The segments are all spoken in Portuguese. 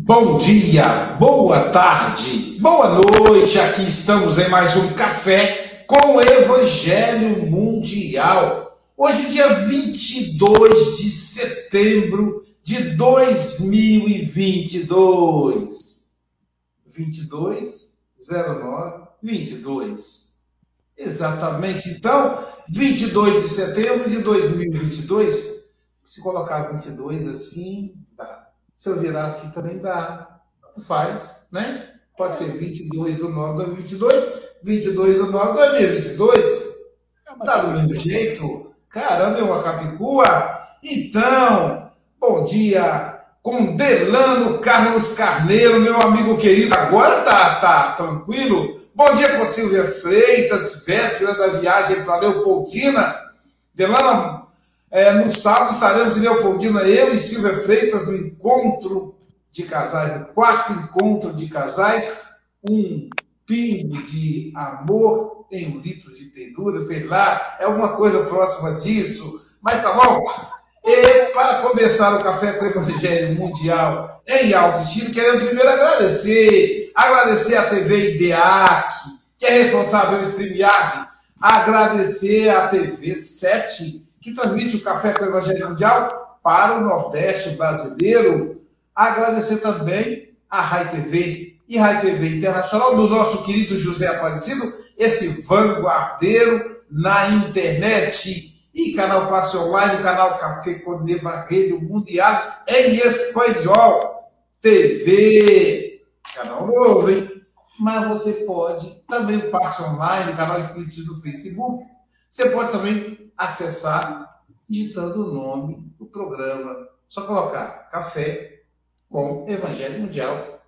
Bom dia, boa tarde, boa noite. Aqui estamos em mais um café com o Evangelho Mundial. Hoje, dia 22 de setembro de 2022. 22 09 22. Exatamente. Então, 22 de setembro de 2022. Se colocar 22 assim, se eu virar assim também dá. Tanto faz, né? Pode ser 22 do 9 de 2022, 22 do 9 de 2022. Tá do mesmo jeito? Caramba, é uma capicua? Então, bom dia com Delano Carlos Carneiro, meu amigo querido. Agora tá, tá tranquilo? Bom dia com Silvia Freitas, véspera da viagem para Leopoldina. Delano, é, no sábado estaremos em Leopoldina, eu e Silvia Freitas, no encontro de casais, no quarto encontro de casais, um pingo de amor em um litro de ternura, sei lá, é uma coisa próxima disso, mas tá bom. E para começar o Café com o Evangelho Mundial em alto estilo, queremos primeiro agradecer, agradecer a TV IDEAC, que é responsável pelo StreamYard, agradecer a TV 7, que transmite o Café com o Evangelho Mundial para o Nordeste brasileiro. Agradecer também a Rai TV e Rai TV Internacional do nosso querido José Aparecido, esse vanguardeiro na internet. E canal Passe Online, canal Café com Evangelho Mundial em espanhol. TV, canal novo, hein? Mas você pode também o Passe Online, canal Espiritismo no Facebook. Você pode também acessar digitando o nome do programa. Só colocar Café com Evangelho Mundial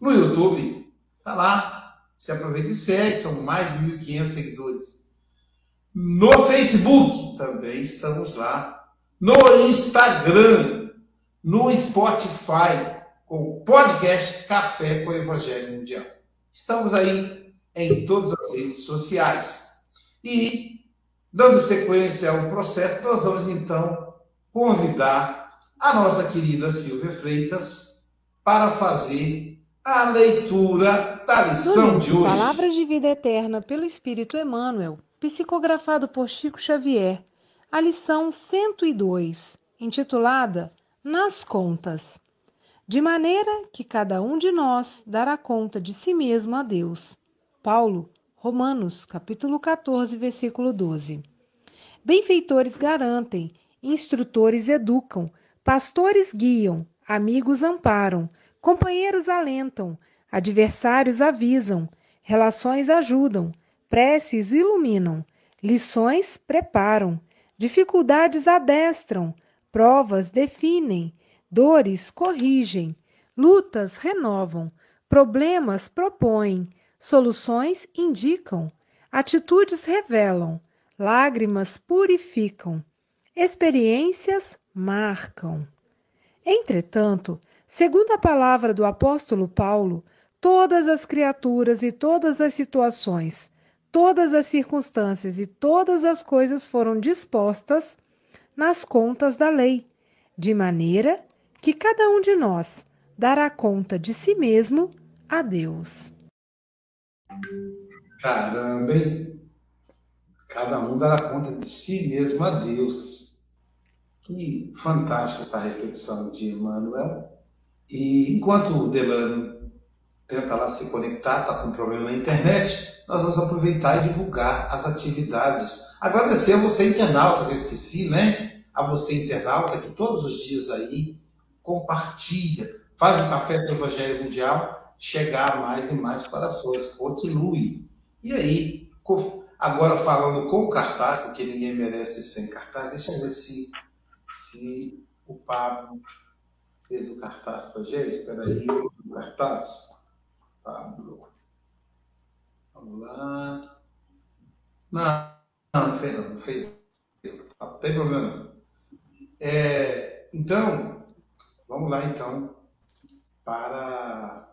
no YouTube. Tá lá. Se aproveita e segue, são mais de 1.500 seguidores. No Facebook também estamos lá. No Instagram, no Spotify, com o podcast Café com Evangelho Mundial. Estamos aí em todas as redes sociais. E Dando sequência ao processo, nós vamos então convidar a nossa querida Silvia Freitas para fazer a leitura da lição de hoje. Palavras de vida eterna pelo Espírito Emmanuel, psicografado por Chico Xavier. A lição 102, intitulada Nas Contas. de maneira que cada um de nós dará conta de si mesmo a Deus. Paulo, Romanos, capítulo 14, versículo 12. Benfeitores garantem, instrutores educam, pastores guiam, amigos amparam, companheiros alentam, adversários avisam, relações ajudam, preces iluminam, lições preparam, dificuldades adestram, provas definem, Dores corrigem, lutas renovam, problemas propõem, soluções indicam, atitudes revelam, lágrimas purificam, experiências marcam. Entretanto, segundo a palavra do apóstolo Paulo, todas as criaturas e todas as situações, todas as circunstâncias e todas as coisas foram dispostas nas contas da lei, de maneira que cada um de nós dará conta de si mesmo a Deus. Caramba, hein? Cada um dará conta de si mesmo a Deus. Que fantástica essa reflexão de Emmanuel. E enquanto o Delano tenta lá se conectar, está com um problema na internet, nós vamos aproveitar e divulgar as atividades. Agradecer a você, internauta, que eu esqueci, né? A você, internauta, que todos os dias aí compartilha, faz o café do Evangelho Mundial chegar mais e mais corações, continue. E aí, agora falando com o cartaz, porque ninguém merece sem cartaz, deixa eu ver se, se o Pablo fez o cartaz para gente. Espera aí, o cartaz. Pablo. Vamos lá. Não, não, fez não, fez. Não tem problema. É, então, Vamos lá, então, para.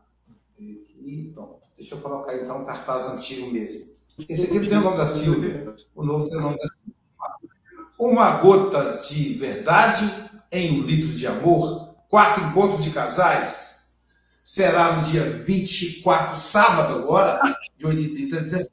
Aqui, bom, deixa eu colocar então um cartaz antigo mesmo. Esse aqui tem o nome da Silvia, o novo tem o nome da Silvia. Uma gota de verdade em um litro de amor. Quarto encontro de casais. Será no dia 24, sábado agora, de 8h30 a 17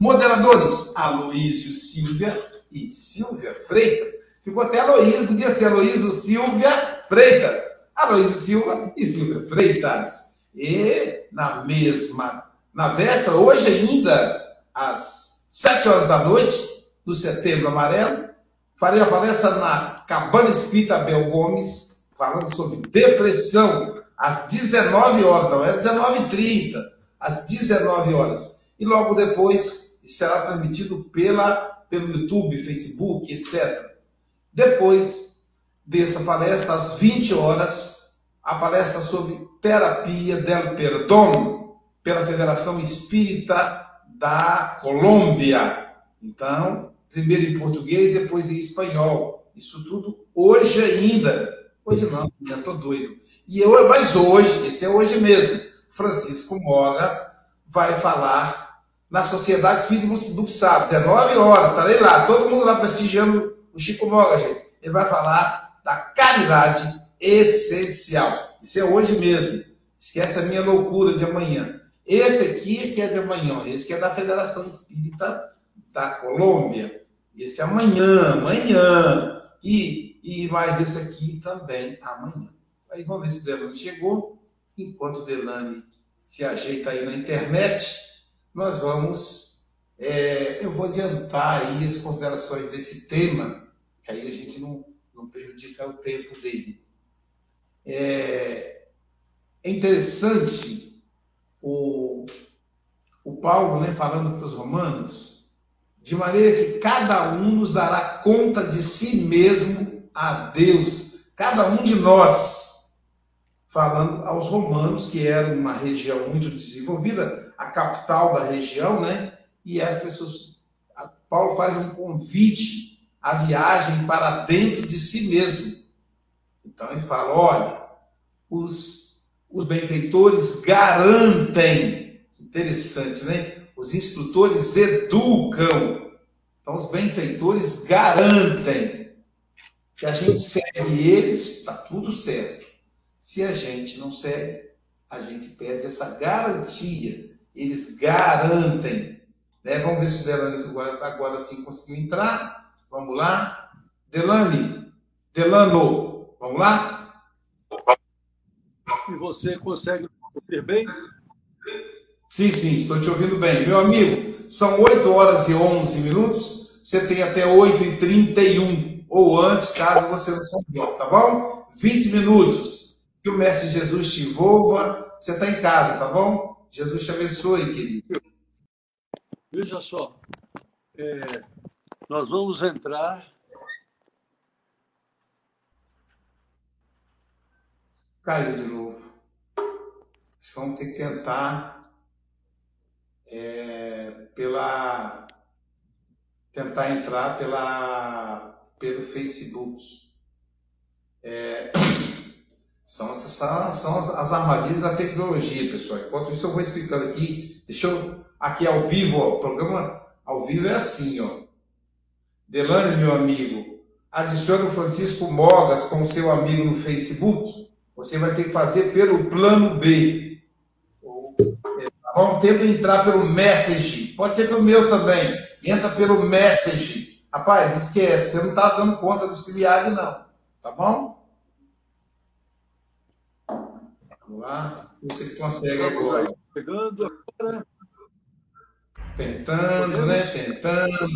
Moderadores, Aloísio Silvia e Silvia Freitas. Ficou até Aloísio, podia ser Aloísio Silvia Freitas, Aloysio Silva e Silvia Freitas. E na mesma, na véspera, hoje ainda, às sete horas da noite, do Setembro Amarelo, farei a palestra na Cabana Espírita Bel Gomes, falando sobre depressão, às 19 horas, não é 19h30, às 19 horas. E logo depois será transmitido pela, pelo YouTube, Facebook, etc. Depois dessa palestra, às 20 horas, a palestra sobre terapia del perdão pela Federação Espírita da Colômbia. Então, primeiro em português, depois em espanhol. Isso tudo hoje ainda. Hoje não, já estou doido. E eu, mas hoje, esse é hoje mesmo, Francisco Mogas vai falar na Sociedade Espírita do Sábado, 19 horas, estarei lá, todo mundo lá prestigiando o Chico Mogas, gente. Ele vai falar da caridade essencial. Isso é hoje mesmo. Esquece a minha loucura de amanhã. Esse aqui que é de amanhã, esse que é da Federação Espírita da Colômbia. Esse é amanhã, amanhã. E, e mais esse aqui também amanhã. Aí vamos ver se o Delane chegou. Enquanto o Delane se ajeita aí na internet, nós vamos. É, eu vou adiantar aí as considerações desse tema, que aí a gente não, não prejudicar o tempo dele. É, é interessante o, o Paulo né, falando para os romanos, de maneira que cada um nos dará conta de si mesmo a Deus, cada um de nós, falando aos romanos, que era uma região muito desenvolvida, a capital da região, né? E as pessoas. Paulo faz um convite a viagem para dentro de si mesmo. Então ele fala: olha, os, os benfeitores garantem, interessante, né? Os instrutores educam. Então os benfeitores garantem que a gente segue eles, está tudo certo. Se a gente não segue, a gente perde essa garantia. Eles garantem. Né? Vamos ver se o agora, agora sim conseguiu entrar. Vamos lá? Delane, Delano, vamos lá? se você consegue ouvir bem. Sim, sim, estou te ouvindo bem. Meu amigo, são 8 horas e 11 minutos, você tem até 8 e 31 ou antes, caso você não souber, tá bom? 20 minutos. Que o Mestre Jesus te envolva. Você está em casa, tá bom? Jesus te abençoe, querido. Veja só, é, nós vamos entrar. Caiu de novo. Acho que vamos ter que tentar é, pela tentar entrar pela pelo Facebook. É, são, são, as, as, armadilhas da tecnologia, pessoal. Enquanto isso eu vou explicando aqui. Deixa eu aqui ao vivo, ó, o programa ao vivo é assim, ó. Delane, meu amigo, adicione o Francisco Mogas como seu amigo no Facebook. Você vai ter que fazer pelo plano B. Vamos ter que entrar pelo Message. Pode ser pelo meu também. Entra pelo Message. Rapaz, esquece, você não está dando conta do StreamYard, não. Tá bom? Vamos lá. Você consegue agora. Chegando agora. Tentando, né? Tentando.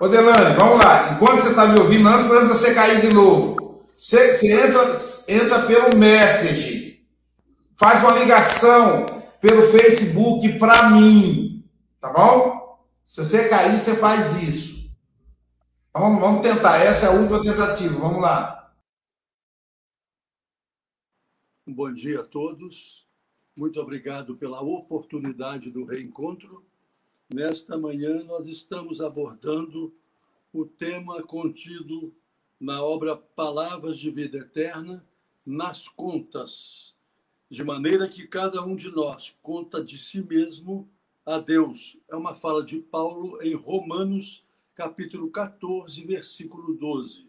Ô, Delane, vamos lá. Enquanto você está me ouvindo, antes de você cair de novo, você, você entra, entra pelo Message. Faz uma ligação pelo Facebook para mim. Tá bom? Se você cair, você faz isso. Vamos, vamos tentar. Essa é a última tentativa. Vamos lá. Bom dia a todos. Muito obrigado pela oportunidade do reencontro. Nesta manhã, nós estamos abordando o tema contido na obra Palavras de Vida Eterna, nas contas, de maneira que cada um de nós conta de si mesmo a Deus. É uma fala de Paulo em Romanos, capítulo 14, versículo 12.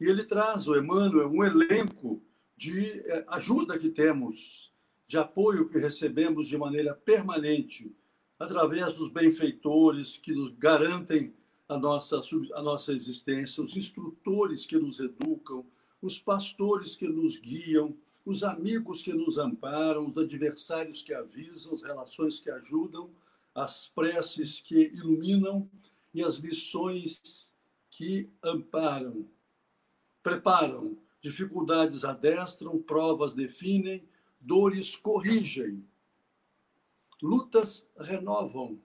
E ele traz, o Emmanuel, um elenco de eh, ajuda que temos de apoio que recebemos de maneira permanente através dos benfeitores que nos garantem a nossa, a nossa existência, os instrutores que nos educam, os pastores que nos guiam, os amigos que nos amparam, os adversários que avisam, as relações que ajudam, as preces que iluminam e as lições que amparam. Preparam, dificuldades adestram, provas definem, dores corrigem, lutas renovam,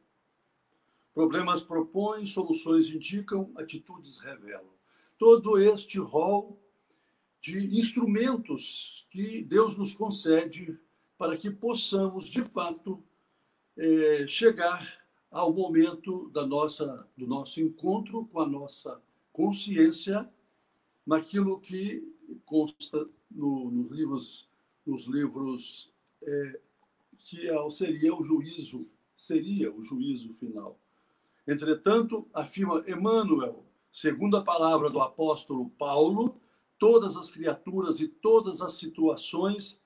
problemas propõem, soluções indicam, atitudes revelam. Todo este rol de instrumentos que Deus nos concede para que possamos, de fato, é, chegar ao momento da nossa, do nosso encontro com a nossa consciência naquilo que consta no, nos livros nos livros é, que é seria o juízo, seria o juízo final. Entretanto, afirma Emmanuel, segundo a palavra do apóstolo Paulo, todas as criaturas e todas as situações,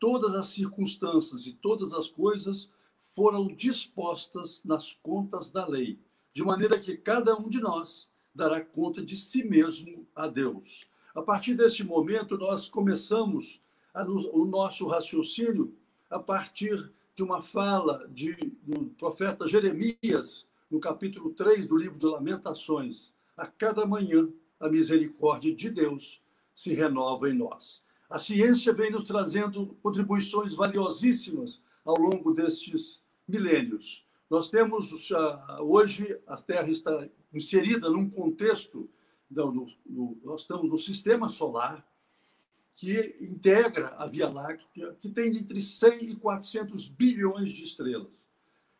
todas as circunstâncias e todas as coisas foram dispostas nas contas da lei, de maneira que cada um de nós dará conta de si mesmo a Deus. A partir deste momento, nós começamos o nosso raciocínio a partir de uma fala de, do profeta Jeremias, no capítulo 3 do livro de Lamentações. A cada manhã, a misericórdia de Deus se renova em nós. A ciência vem nos trazendo contribuições valiosíssimas ao longo destes milênios. Nós temos, hoje, a Terra está inserida num contexto, nós estamos no sistema solar, que integra a Via Láctea, que tem entre 100 e 400 bilhões de estrelas.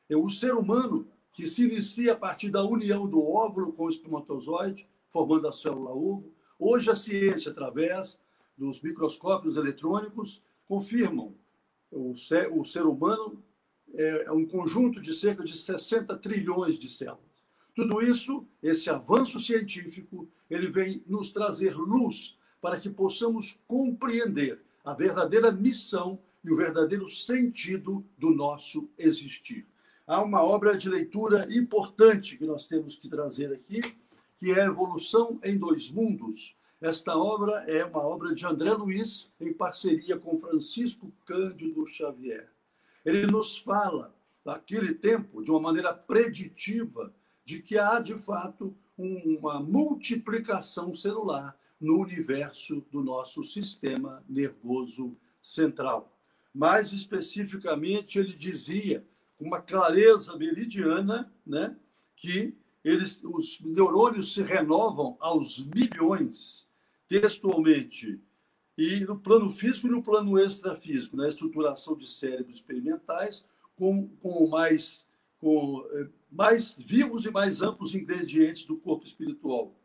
É o ser humano que se inicia a partir da união do óvulo com o espermatozoide, formando a célula ovo. Hoje a ciência, através dos microscópios eletrônicos, confirmam o ser, o ser humano é, é um conjunto de cerca de 60 trilhões de células. Tudo isso, esse avanço científico, ele vem nos trazer luz para que possamos compreender a verdadeira missão e o verdadeiro sentido do nosso existir. Há uma obra de leitura importante que nós temos que trazer aqui, que é Evolução em Dois Mundos. Esta obra é uma obra de André Luiz, em parceria com Francisco Cândido Xavier. Ele nos fala, naquele tempo, de uma maneira preditiva, de que há, de fato, uma multiplicação celular no universo do nosso sistema nervoso central. Mais especificamente, ele dizia, uma clareza meridiana, né, que eles, os neurônios se renovam aos milhões, textualmente, e no plano físico e no plano extrafísico, na estruturação de cérebros experimentais, com, com mais com eh, mais vivos e mais amplos ingredientes do corpo espiritual.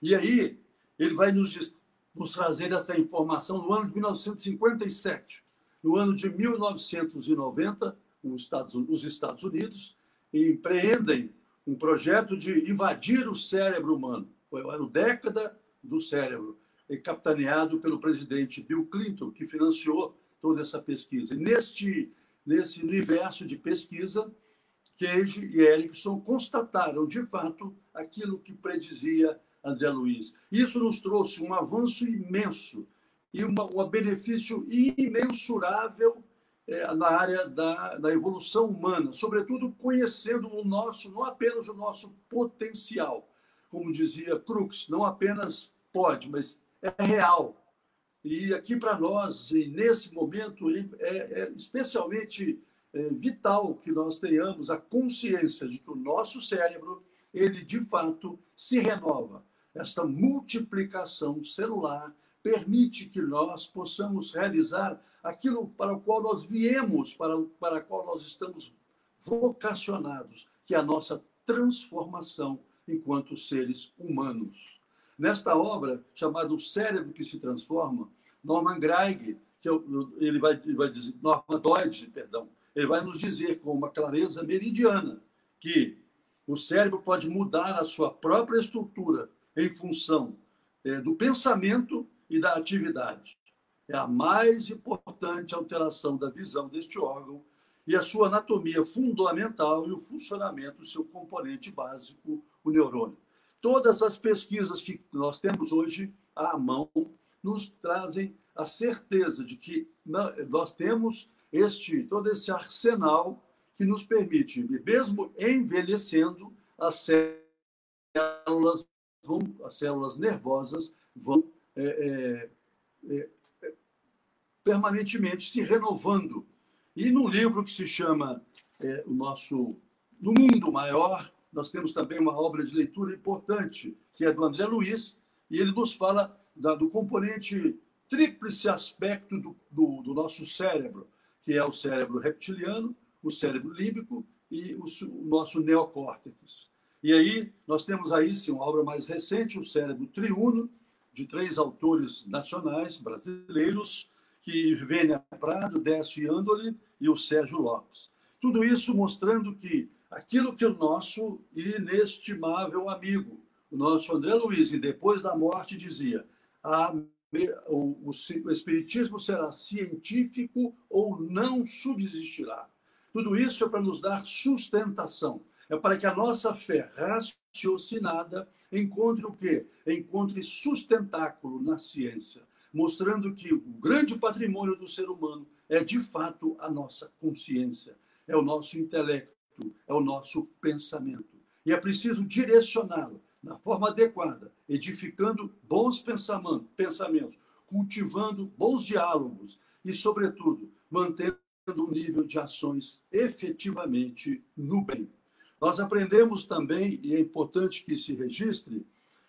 E aí, ele vai nos, nos trazer essa informação no ano de 1957. No ano de 1990, os Estados, os Estados Unidos empreendem um projeto de invadir o cérebro humano. Foi a década do cérebro, capitaneado pelo presidente Bill Clinton, que financiou toda essa pesquisa. E neste, nesse universo de pesquisa, Cage e Erickson constataram, de fato, aquilo que predizia André Luiz. Isso nos trouxe um avanço imenso e uma, um benefício imensurável é, na área da, da evolução humana, sobretudo conhecendo o nosso, não apenas o nosso potencial, como dizia Crookes, não apenas pode, mas é real. E aqui para nós, nesse momento, é, é especialmente é vital que nós tenhamos a consciência de que o nosso cérebro, ele de fato se renova. Essa multiplicação celular permite que nós possamos realizar aquilo para o qual nós viemos, para, para o qual nós estamos vocacionados, que é a nossa transformação enquanto seres humanos. Nesta obra, chamada O Cérebro que se Transforma, Norman Greig, que é ele vai, ele vai dizer, Norman Doide, perdão, ele vai nos dizer com uma clareza meridiana que o cérebro pode mudar a sua própria estrutura em função é, do pensamento e da atividade. É a mais importante alteração da visão deste órgão e a sua anatomia fundamental e o funcionamento do seu componente básico, o neurônio. Todas as pesquisas que nós temos hoje à mão nos trazem a certeza de que nós temos este todo esse arsenal que nos permite, mesmo envelhecendo, as células vão, as células nervosas vão é, é, é, permanentemente se renovando. E num livro que se chama é, o nosso No Mundo Maior, nós temos também uma obra de leitura importante, que é do André Luiz, e ele nos fala da, do componente tríplice aspecto do, do, do nosso cérebro que é o cérebro reptiliano, o cérebro límbico e o, nosso neocórtex. E aí nós temos aí sim uma obra mais recente, o cérebro triuno, de três autores nacionais brasileiros, que Vênia Prado, Décio Andoli e o Sérgio Lopes. Tudo isso mostrando que aquilo que o nosso inestimável amigo, o nosso André Luiz, depois da morte dizia, a o, o, o Espiritismo será científico ou não subsistirá. Tudo isso é para nos dar sustentação. É para que a nossa fé raciocinada encontre o quê? Encontre sustentáculo na ciência, mostrando que o grande patrimônio do ser humano é de fato a nossa consciência, é o nosso intelecto, é o nosso pensamento. E é preciso direcioná-lo na forma adequada, edificando bons pensamentos, cultivando bons diálogos e, sobretudo, mantendo um nível de ações efetivamente no bem. Nós aprendemos também, e é importante que se registre,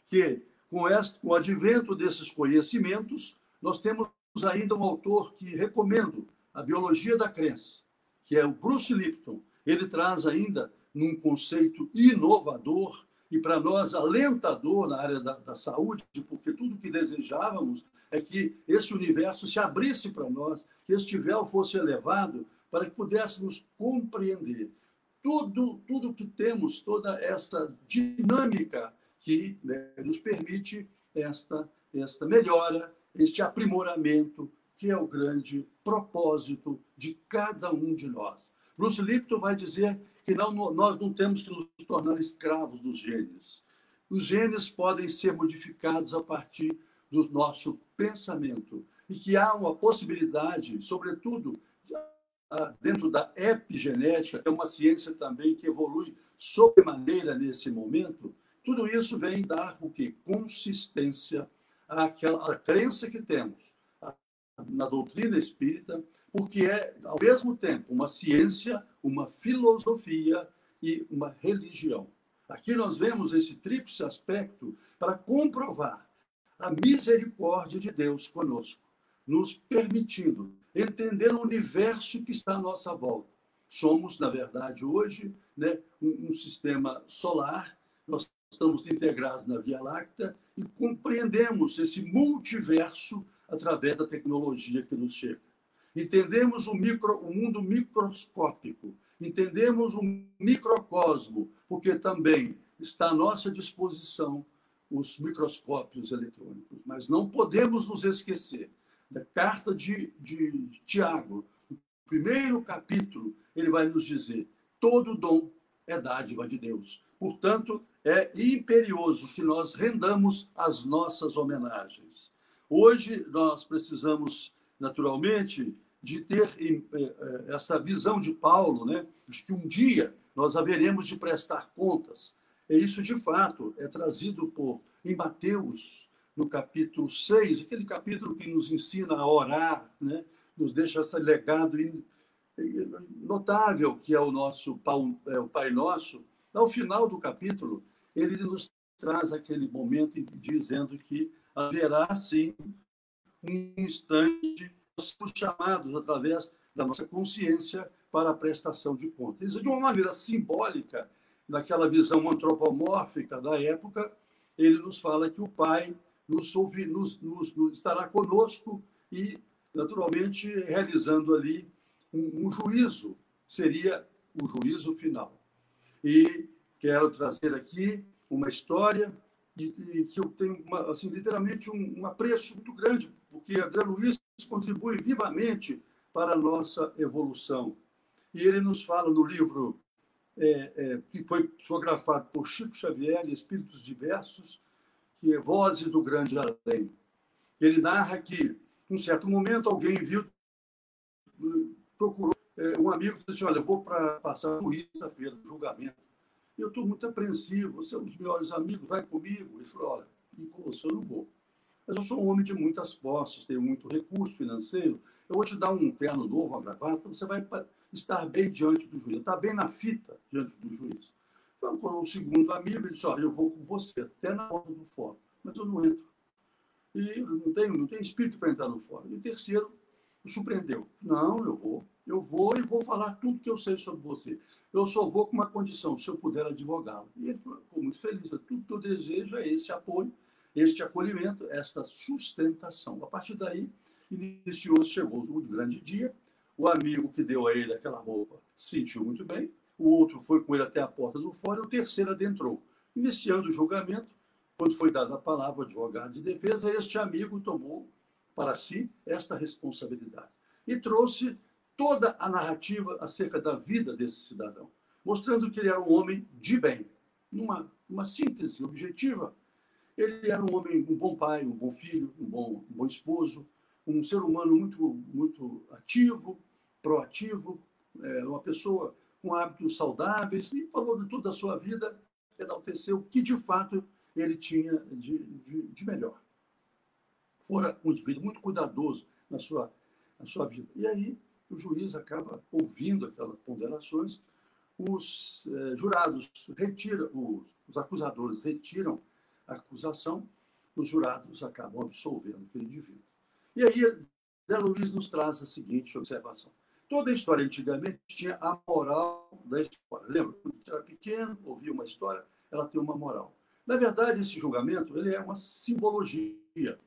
que com, este, com o advento desses conhecimentos, nós temos ainda um autor que recomendo, A Biologia da Crença, que é o Bruce Lipton. Ele traz ainda, num conceito inovador, e para nós alentador na área da, da, saúde, porque tudo que desejávamos é que esse universo se abrisse para nós, que este véu fosse elevado, para que pudéssemos compreender tudo, tudo que temos, toda essa dinâmica que né, nos permite esta, esta melhora, este aprimoramento, que é o grande propósito de cada um de nós. Bruce Lipton vai dizer que não, nós não temos que nos tornar escravos dos genes. Os genes podem ser modificados a partir do nosso pensamento e que há uma possibilidade, sobretudo dentro da epigenética, que é uma ciência também que evolui sobremaneira nesse momento, tudo isso vem dar o que? Consistência àquela à crença que temos na doutrina espírita, porque é, ao mesmo tempo, uma ciência, uma filosofia e uma religião. Aqui nós vemos esse tríplice aspecto para comprovar a misericórdia de Deus conosco, nos permitindo entender o universo que está à nossa volta. Somos, na verdade, hoje, né, um, um sistema solar, nós estamos integrados na Via Láctea e compreendemos esse multiverso através da tecnologia que nos chega. Entendemos o, micro, o mundo microscópico, entendemos o microcosmo, porque também está à nossa disposição os microscópios eletrônicos. Mas não podemos nos esquecer da carta de, de Tiago, no primeiro capítulo, ele vai nos dizer: todo dom é dádiva de Deus. Portanto, é imperioso que nós rendamos as nossas homenagens. Hoje, nós precisamos, naturalmente, de ter eh, eh, essa visão de Paulo, né, de que um dia nós haveremos de prestar contas. E isso, de fato, é trazido por, em Mateus, no capítulo 6, aquele capítulo que nos ensina a orar, né, nos deixa esse legado notável que é o nosso é o Pai Nosso. Ao final do capítulo, ele nos traz aquele momento dizendo que haverá, sim, um instante somos chamados através da nossa consciência para a prestação de contas. de uma maneira simbólica, naquela visão antropomórfica da época, ele nos fala que o Pai nos, nos, nos, nos estará conosco e, naturalmente, realizando ali um, um juízo, seria o juízo final. E quero trazer aqui uma história de, que eu tenho, uma, assim, literalmente, um, um apreço muito grande, porque André Luiz contribui vivamente para a nossa evolução. E ele nos fala no livro é, é, que foi psicografado por Chico Xavier, Espíritos Diversos, que é Vozes do Grande Além. Ele narra que, em certo momento, alguém viu, procurou é, um amigo disse assim, olha, vou para passar por feira do julgamento. Eu estou muito apreensivo, você é um dos melhores amigos, vai comigo. Ele falou, olha, e com você eu não vou. Mas eu sou um homem de muitas posses, tenho muito recurso financeiro. Eu vou te dar um terno novo, uma gravata, você vai estar bem diante do juiz, estar bem na fita diante do juiz. Então, quando o segundo amigo, ele disse, olha, eu vou com você até na porta do fórum, mas eu não entro. E não tenho, não tenho espírito para entrar no fórum. E terceiro surpreendeu. Não, eu vou. Eu vou e vou falar tudo que eu sei sobre você. Eu só vou com uma condição, se eu puder advogá-lo. E ele ficou muito feliz. Tudo que eu desejo é esse apoio este acolhimento, esta sustentação. A partir daí, iniciou, chegou o grande dia, o amigo que deu a ele aquela roupa sentiu muito bem, o outro foi com ele até a porta do fórum, o terceiro adentrou. Iniciando o julgamento, quando foi dada a palavra ao advogado de defesa, este amigo tomou para si esta responsabilidade e trouxe toda a narrativa acerca da vida desse cidadão, mostrando que ele era um homem de bem, numa uma síntese objetiva, ele era um homem, um bom pai, um bom filho, um bom, um bom esposo, um ser humano muito, muito ativo, proativo, é, uma pessoa com hábitos saudáveis, e falou de toda a sua vida, enalteceu o que de fato ele tinha de, de, de melhor. Fora um indivíduo muito cuidadoso na sua, na sua vida. E aí o juiz acaba ouvindo aquelas ponderações, os eh, jurados retiram, os, os acusadores retiram acusação, os jurados acabam absolvendo aquele indivíduo. E aí, Zé Luiz nos traz a seguinte observação. Toda a história antigamente tinha a moral da história. Lembra? Quando era pequeno, ouvia uma história, ela tem uma moral. Na verdade, esse julgamento ele é uma simbologia,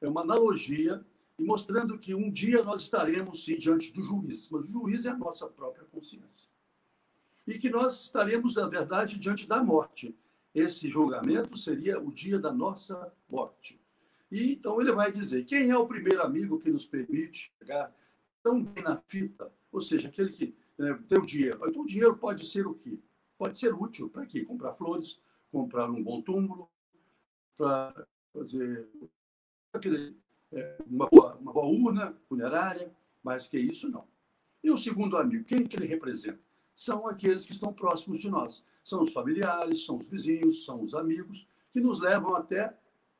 é uma analogia, e mostrando que um dia nós estaremos, sim, diante do juiz, mas o juiz é a nossa própria consciência. E que nós estaremos, na verdade, diante da morte esse julgamento seria o dia da nossa morte. E então ele vai dizer: quem é o primeiro amigo que nos permite chegar tão bem na fita? Ou seja, aquele que né, tem o dinheiro. Então, o dinheiro pode ser o quê? Pode ser útil para quê? Comprar flores, comprar um bom túmulo, para fazer é, uma, boa, uma boa urna funerária, mas que isso não. E o segundo amigo, quem que ele representa? São aqueles que estão próximos de nós. São os familiares, são os vizinhos, são os amigos, que nos levam até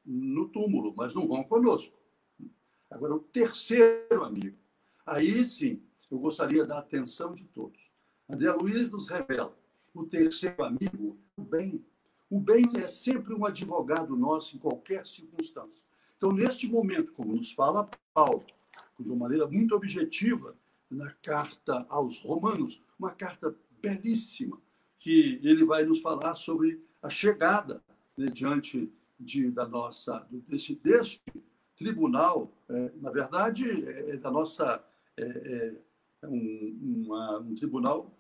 no túmulo, mas não vão conosco. Agora, o terceiro amigo. Aí sim, eu gostaria da atenção de todos. André Luiz nos revela o terceiro amigo, o bem. O bem é sempre um advogado nosso em qualquer circunstância. Então, neste momento, como nos fala Paulo, de uma maneira muito objetiva, na carta aos Romanos, uma carta belíssima, que ele vai nos falar sobre a chegada né, diante de, da nossa, desse, desse tribunal, é, na verdade, é, é da nossa. É, é um, uma, um tribunal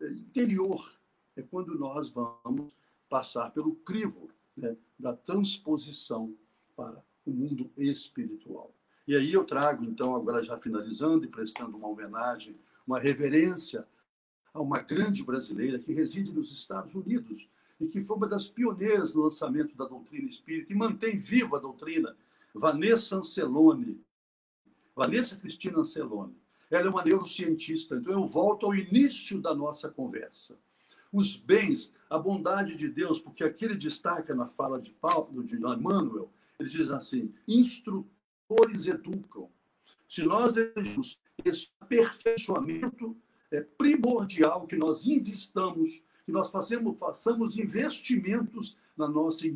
interior. É quando nós vamos passar pelo crivo né, da transposição para o mundo espiritual. E aí eu trago, então, agora já finalizando e prestando uma homenagem, uma reverência a uma grande brasileira que reside nos Estados Unidos e que foi uma das pioneiras no lançamento da doutrina espírita e mantém viva a doutrina, Vanessa Ancelone. Vanessa Cristina Ancelone. Ela é uma neurocientista, então eu volto ao início da nossa conversa. Os bens, a bondade de Deus, porque aqui ele destaca na fala de Paulo, de Emmanuel, ele diz assim: instrutores educam. Se nós desejamos esse aperfeiçoamento, é primordial que nós investamos, que nós façamos, façamos investimentos na nossa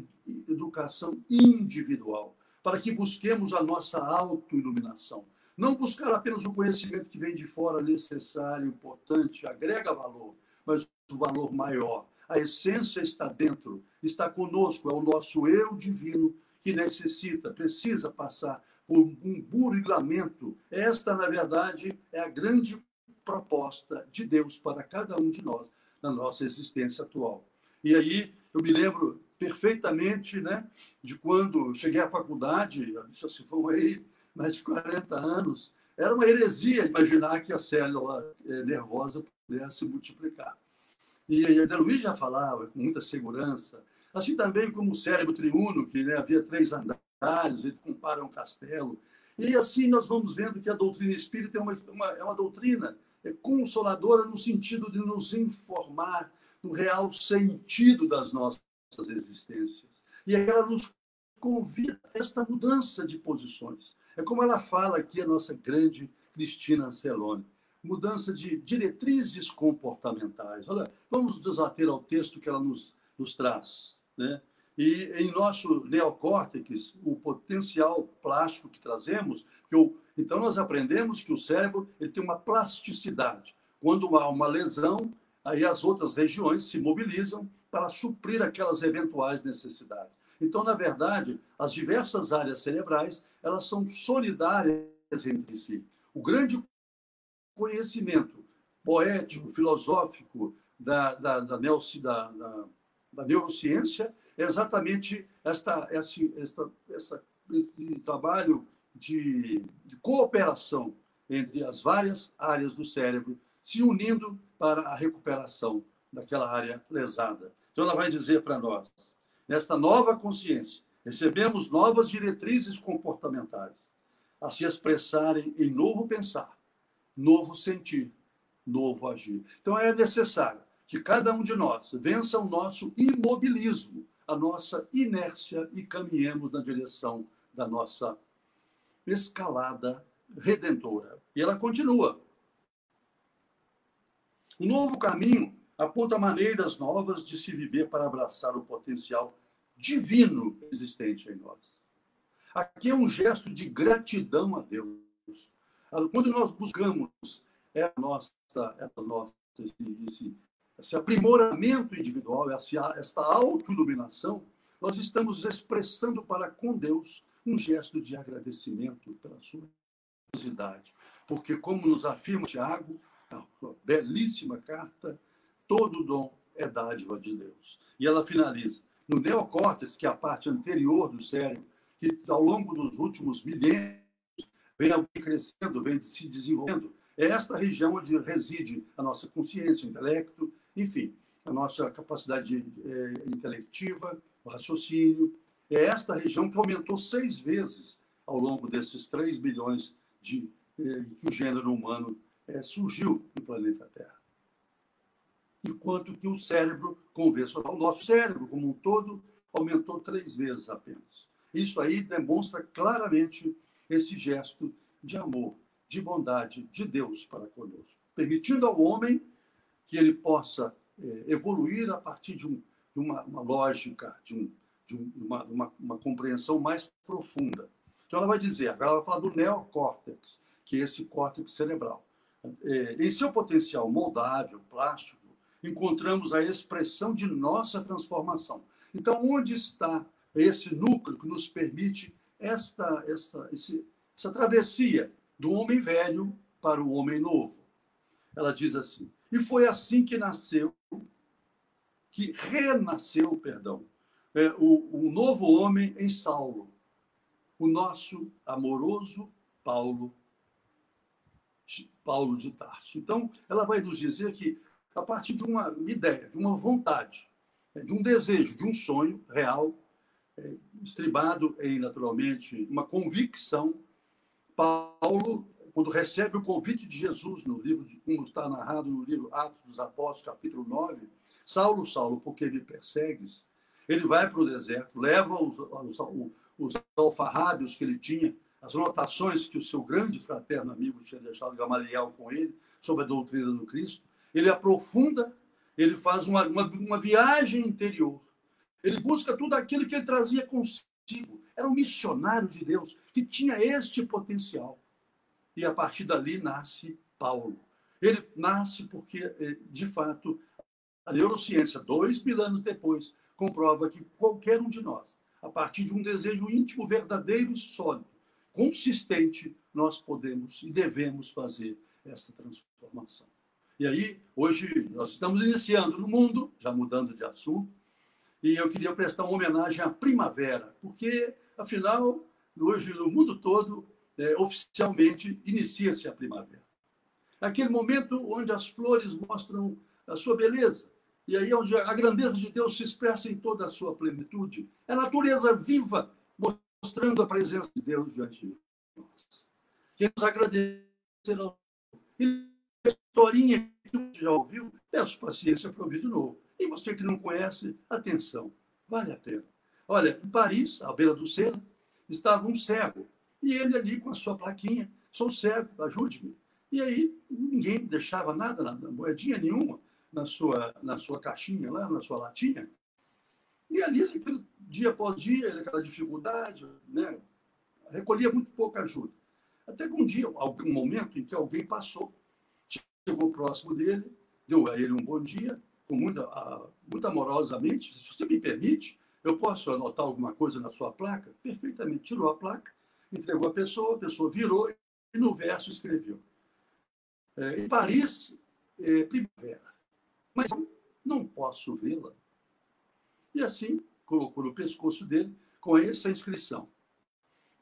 educação individual, para que busquemos a nossa autoiluminação. Não buscar apenas o conhecimento que vem de fora, necessário, importante, agrega valor, mas o valor maior. A essência está dentro, está conosco, é o nosso eu divino que necessita, precisa passar por um burilamento. Esta, na verdade, é a grande proposta de Deus para cada um de nós na nossa existência atual. E aí eu me lembro perfeitamente né, de quando cheguei à faculdade, isso se foi aí mais de 40 anos, era uma heresia imaginar que a célula eh, nervosa pudesse multiplicar. E a Luiz já falava com muita segurança, assim também como o cérebro triuno, que né, havia três andares, ele compara um castelo. E assim nós vamos vendo que a doutrina espírita é uma, uma, é uma doutrina é consoladora no sentido de nos informar no real sentido das nossas existências. E ela nos convida a esta mudança de posições. É como ela fala aqui, a nossa grande Cristina Ancelone. Mudança de diretrizes comportamentais. Olha, vamos nos ater ao texto que ela nos, nos traz. Né? E em nosso neocórtex, o potencial plástico que trazemos, que então nós aprendemos que o cérebro ele tem uma plasticidade. Quando há uma lesão, aí as outras regiões se mobilizam para suprir aquelas eventuais necessidades. Então, na verdade, as diversas áreas cerebrais, elas são solidárias entre si. O grande conhecimento poético, filosófico da, da, da, da, da neurociência é exatamente esta, esse, esta, esse trabalho de, de cooperação entre as várias áreas do cérebro, se unindo para a recuperação daquela área lesada. Então, ela vai dizer para nós: nesta nova consciência, recebemos novas diretrizes comportamentais a se expressarem em novo pensar, novo sentir, novo agir. Então, é necessário que cada um de nós vença o nosso imobilismo, a nossa inércia e caminhemos na direção da nossa escalada redentora. E ela continua. O novo caminho aponta maneiras novas de se viver para abraçar o potencial divino existente em nós. Aqui é um gesto de gratidão a Deus. Quando nós buscamos essa nossa, essa nossa esse, esse, esse aprimoramento individual, essa, esta autoiluminação, nós estamos expressando para com Deus um gesto de agradecimento pela sua generosidade. Porque, como nos afirma Tiago, a belíssima carta, todo dom é dádiva de Deus. E ela finaliza. No neocórtex, que é a parte anterior do cérebro, que ao longo dos últimos milênios vem crescendo, vem se desenvolvendo, é esta região onde reside a nossa consciência, o intelecto, enfim, a nossa capacidade é, intelectiva, o raciocínio, É esta região que aumentou seis vezes ao longo desses 3 bilhões de eh, que o gênero humano eh, surgiu no planeta Terra. Enquanto que o cérebro convencional, o nosso cérebro como um todo, aumentou três vezes apenas. Isso aí demonstra claramente esse gesto de amor, de bondade de Deus para conosco, permitindo ao homem que ele possa eh, evoluir a partir de, um, de uma, uma, lógica, de, um, de uma, uma, uma, compreensão mais profunda. Então, ela vai dizer, agora ela vai falar do neocórtex, que é esse córtex cerebral. Eh, em seu potencial moldável, plástico, encontramos a expressão de nossa transformação. Então, onde está esse núcleo que nos permite esta, esta, esse, essa travessia do homem velho para o homem novo? Ela diz assim: e foi assim que nasceu, que renasceu, perdão, é, o, o novo homem em Saulo, o nosso amoroso Paulo, Paulo de Tarso. Então, ela vai nos dizer que, a partir de uma ideia, de uma vontade, é, de um desejo, de um sonho real, é, estribado em, naturalmente, uma convicção, Paulo quando recebe o convite de Jesus no livro, de, como está narrado no livro Atos dos Apóstolos, capítulo 9, Saulo, Saulo, por que me persegues? Ele vai para o deserto, leva os, os, os alfarrábios que ele tinha, as notações que o seu grande fraterno amigo tinha deixado Gamaliel com ele, sobre a doutrina do Cristo. Ele aprofunda, ele faz uma, uma, uma viagem interior. Ele busca tudo aquilo que ele trazia consigo. Era um missionário de Deus que tinha este potencial e a partir dali nasce Paulo. Ele nasce porque, eh, de fato, a neurociência, dois mil anos depois, comprova que qualquer um de nós, a partir de um desejo íntimo, verdadeiro e sólido, consistente, nós podemos e devemos fazer essa transformação. E aí, hoje, nós estamos iniciando no mundo, já mudando de assunto, e eu queria prestar uma homenagem à primavera, porque, afinal, hoje no mundo todo, é, oficialmente inicia-se a primavera. Aquele momento onde as flores mostram a sua beleza, e aí onde a grandeza de Deus se expressa em toda a sua plenitude. É a natureza viva mostrando a presença de Deus diante de nós. Queremos agradecer ao historinha que você já ouviu, peço paciência para ouvir de novo. E você que não conhece, atenção, vale a pena. Olha, em Paris, à beira do Sena, estava um cego e ele ali com a sua plaquinha, sou cego, ajude-me. E aí ninguém deixava nada, nada, moedinha nenhuma na sua, na sua caixinha lá, na sua latinha. E ali, dia após dia, aquela dificuldade, né? recolhia muito pouca ajuda. Até que um dia, algum momento em que alguém passou, chegou próximo dele, deu a ele um bom dia, com muita, muito amorosamente, se você me permite, eu posso anotar alguma coisa na sua placa? Perfeitamente. Tirou a placa, entregou a pessoa, a pessoa virou e no verso escreveu. É, em Paris, é, primavera, mas não posso vê-la. E assim colocou no pescoço dele com essa inscrição.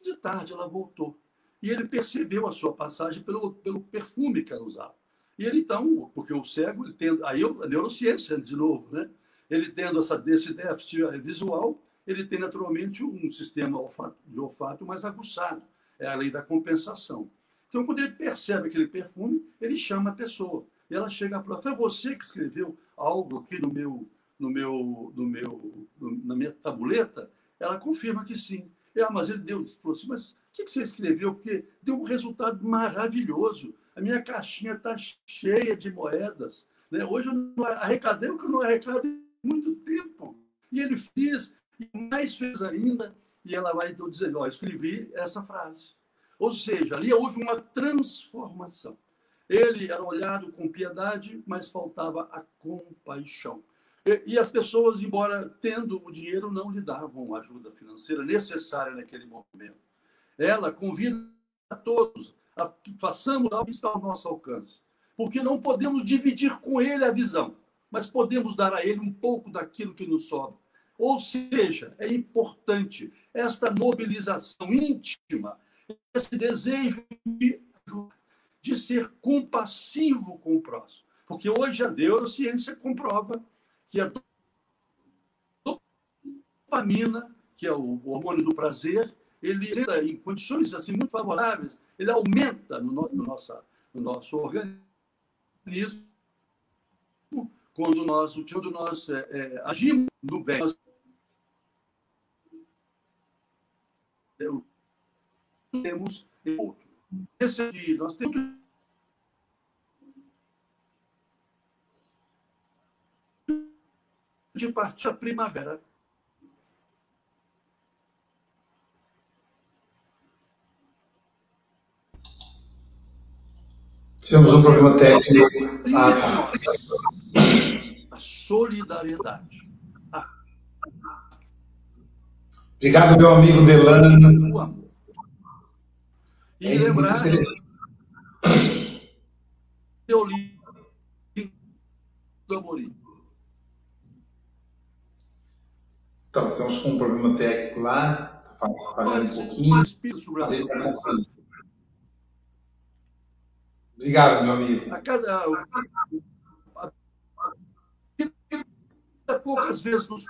De tarde ela voltou. E ele percebeu a sua passagem pelo, pelo perfume que ela usava. E ele então, porque o cego, ele tem, aí a neurociência de novo, né? Ele tendo essa, desse déficit visual, ele tem naturalmente um sistema de olfato mais aguçado. É a lei da compensação. Então, quando ele percebe aquele perfume, ele chama a pessoa. E ela chega para foi você que escreveu algo aqui no meu, no meu, no meu, na minha tabuleta? Ela confirma que sim. É, mas ele deu, falou assim, mas o que você escreveu? Porque deu um resultado maravilhoso. A minha caixinha está cheia de moedas. Né? Hoje eu não arrecadei o que eu não arrecadei muito tempo. E ele fez, e mais fez ainda, e ela vai então dizer, ó, escrevi essa frase. Ou seja, ali houve uma transformação. Ele era olhado com piedade, mas faltava a compaixão. E, e, as pessoas, embora tendo o dinheiro, não lhe davam a ajuda financeira necessária naquele momento. Ela convida a todos façamos algo que está ao nosso alcance. Porque não podemos dividir com ele a visão, mas podemos dar a ele um pouco daquilo que nos sobra. Ou seja, é importante esta mobilização íntima, esse desejo de de ser compassivo com o próximo. Porque hoje a neurociência comprova que a dopamina, que é o hormônio do prazer, ele em condições assim muito favoráveis, ele aumenta no, no, nossa, no nosso organismo quando nós, quando nós é, é, agimos no bem. Nós temos outro. Esse aqui, nós temos de partir a primavera. Tivemos um problema técnico. Ah, a solidariedade. Obrigado, meu amigo Delano. E é lembrar seu livro do Amorim. Então, estamos com um problema técnico lá, está falhando um pouquinho. Obrigado, meu amigo. A cada. A, poucas vezes nos.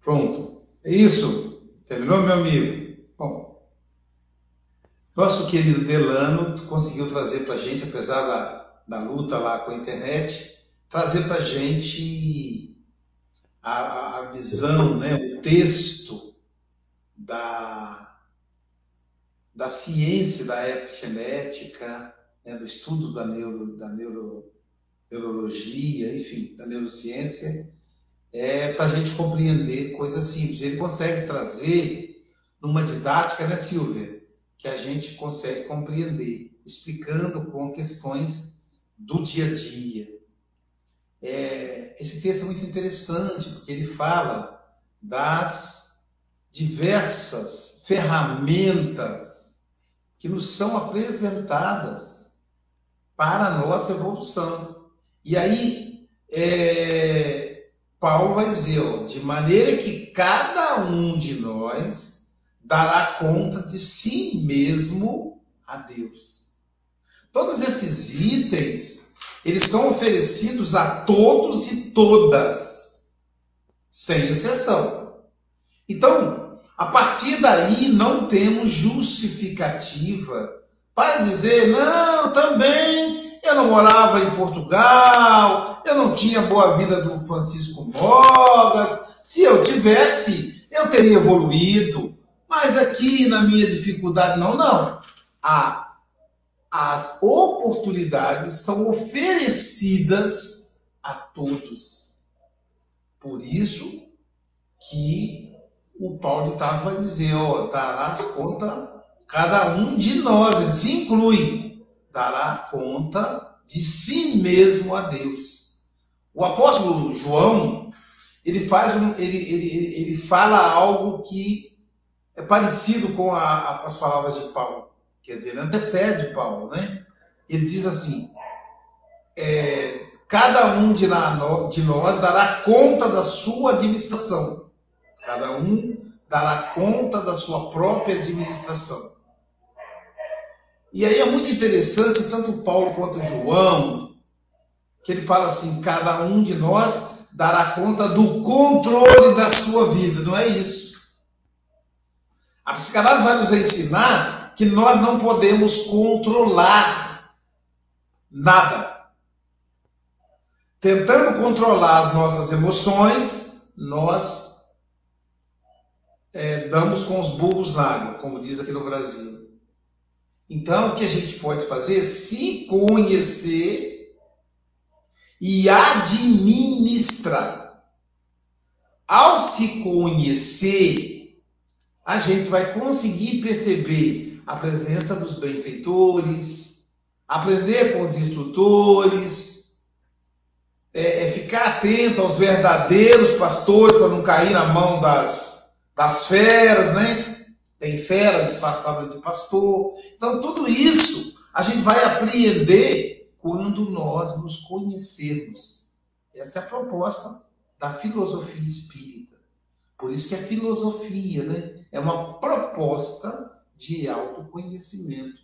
Pronto. É isso. Terminou, meu amigo? Bom. Nosso querido Delano conseguiu trazer para a gente, apesar da, da luta lá com a internet, trazer para a gente a, visão, né, o texto da, da ciência da epigenética, né, do estudo da, neuro, da neuro, neurologia, enfim, da neurociência, é, para a gente compreender coisas simples. Ele consegue trazer numa didática, né, Silvia? que a gente consegue compreender, explicando com questões do dia a dia. É, esse texto é muito interessante, porque ele fala das diversas ferramentas que nos são apresentadas para a nossa evolução. E aí, é, Paulo vai dizer, ó, de maneira que cada um de nós dará conta de si mesmo a Deus. Todos esses itens, eles são oferecidos a todos e todas, sem exceção. Então, a partir daí não temos justificativa para dizer, não, também eu não morava em Portugal, eu não tinha boa vida do Francisco Mogas, se eu tivesse, eu teria evoluído, mas aqui na minha dificuldade, não, não. A, as oportunidades são oferecidas a todos. Por isso que o Paulo de Tarso vai dizer, ó, dará conta cada um de nós, ele se inclui, dará conta de si mesmo a Deus. O apóstolo João, ele faz um, ele, ele, ele, fala algo que é parecido com a, a, as palavras de Paulo. Quer dizer, ele antecede Paulo, né? Ele diz assim: é, cada um de, nós dará conta da sua administração. Cada um dará conta da sua própria administração. E aí é muito interessante, tanto Paulo quanto João, que ele fala assim: cada um de nós dará conta do controle da sua vida. Não é isso. A psicanálise vai nos ensinar que nós não podemos controlar nada. Tentando controlar as nossas emoções, nós é, damos com os burros na água, como diz aqui no Brasil. Então, o que a gente pode fazer? Se conhecer e administrar. Ao se conhecer, a gente vai conseguir perceber a presença dos benfeitores, aprender com os instrutores, é, é ficar atento aos verdadeiros pastores para não cair na mão das, das feras, né? Tem fera disfarçada de pastor. Então, tudo isso a gente vai apreender quando nós nos conhecermos. Essa é a proposta da filosofia espírita. Por isso que é filosofia, né? É uma proposta de autoconhecimento.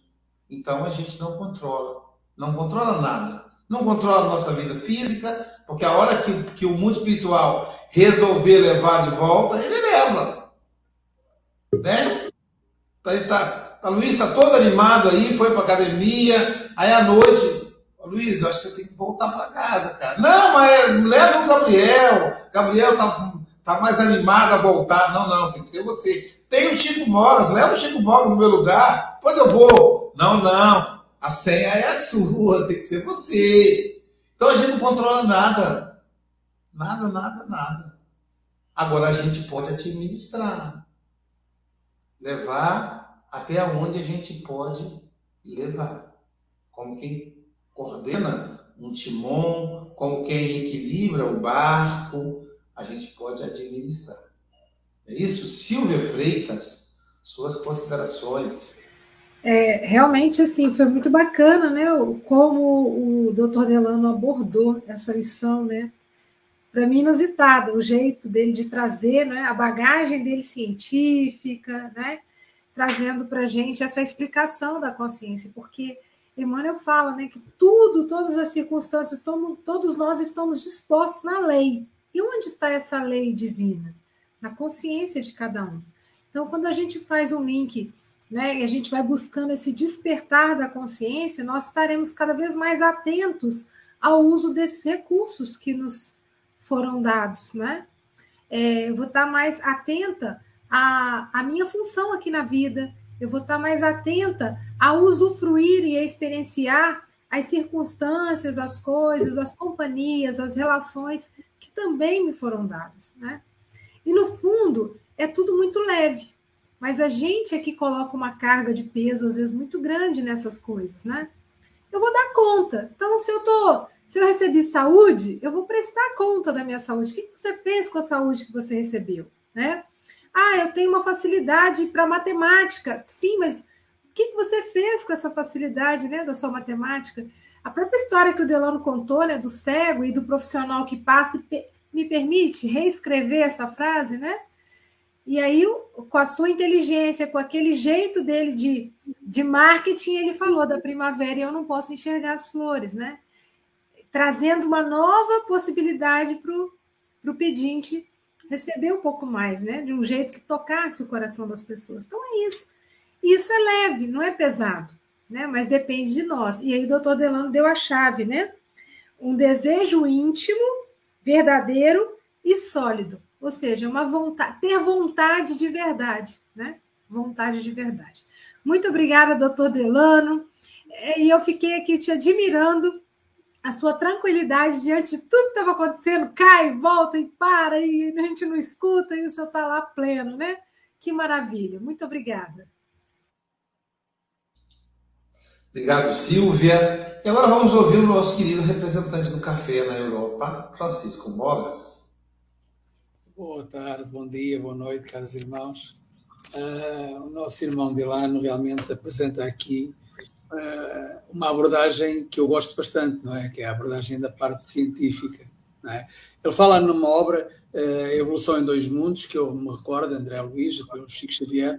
Então a gente não controla. Não controla nada. Não controla a nossa vida física, porque a hora que, que o mundo espiritual resolver levar de volta, ele leva. Né? Tá, tá, tá, Luiz está todo animado aí, foi para academia, aí à noite, Luiz, acho que você tem que voltar para casa, cara. Não, mas leva o Gabriel. Gabriel tá, tá mais animado a voltar. Não, não, tem que ser você. Tem o Chico Mogas, leva o Chico Mogas no meu lugar, depois eu vou. Não, não. A senha é a sua, tem que ser você. Então a gente não controla nada. Nada, nada, nada. Agora a gente pode administrar. Levar até onde a gente pode levar. Como quem coordena um timão, como quem equilibra o barco, a gente pode administrar. É isso? Silvia Freitas, suas considerações. É, realmente, assim, foi muito bacana, né? Como o doutor Delano abordou essa lição, né? Para mim, inusitada, o jeito dele de trazer né, a bagagem dele científica, né? Trazendo para a gente essa explicação da consciência, porque Emmanuel fala né, que tudo, todas as circunstâncias, todos nós estamos dispostos na lei. E onde está essa lei divina? Na consciência de cada um. Então, quando a gente faz um link né, e a gente vai buscando esse despertar da consciência, nós estaremos cada vez mais atentos ao uso desses recursos que nos foram dados. Né? É, eu vou estar mais atenta à, à minha função aqui na vida, eu vou estar mais atenta a usufruir e a experienciar as circunstâncias, as coisas, as companhias, as relações que também me foram dadas. Né? E no fundo, é tudo muito leve. Mas a gente é que coloca uma carga de peso, às vezes, muito grande nessas coisas, né? Eu vou dar conta. Então, se eu tô, se eu recebi saúde, eu vou prestar conta da minha saúde. O que você fez com a saúde que você recebeu, né? Ah, eu tenho uma facilidade para matemática. Sim, mas o que você fez com essa facilidade, né, da sua matemática? A própria história que o Delano contou, né, do cego e do profissional que passa, me permite reescrever essa frase, né? E aí, com a sua inteligência, com aquele jeito dele de, de marketing, ele falou da primavera e eu não posso enxergar as flores, né? Trazendo uma nova possibilidade para o pedinte receber um pouco mais, né? De um jeito que tocasse o coração das pessoas. Então é isso. Isso é leve, não é pesado, né? Mas depende de nós. E aí o doutor Delano deu a chave, né? Um desejo íntimo, verdadeiro e sólido. Ou seja, uma vontade, ter vontade de verdade, né? Vontade de verdade. Muito obrigada, doutor Delano. E eu fiquei aqui te admirando a sua tranquilidade diante de tudo que estava acontecendo, cai, volta e para, e a gente não escuta, e o senhor está lá pleno, né? Que maravilha. Muito obrigada. Obrigado, Silvia. E agora vamos ouvir o nosso querido representante do café na Europa, Francisco Mogas. Boa tarde, bom dia, boa noite, caros irmãos. Uh, o nosso irmão Delano realmente apresenta aqui uh, uma abordagem que eu gosto bastante, não é? Que é a abordagem da parte científica. É? Ele fala numa obra, uh, Evolução em Dois Mundos, que eu me recordo, André Luiz, pelo Chico Xavier,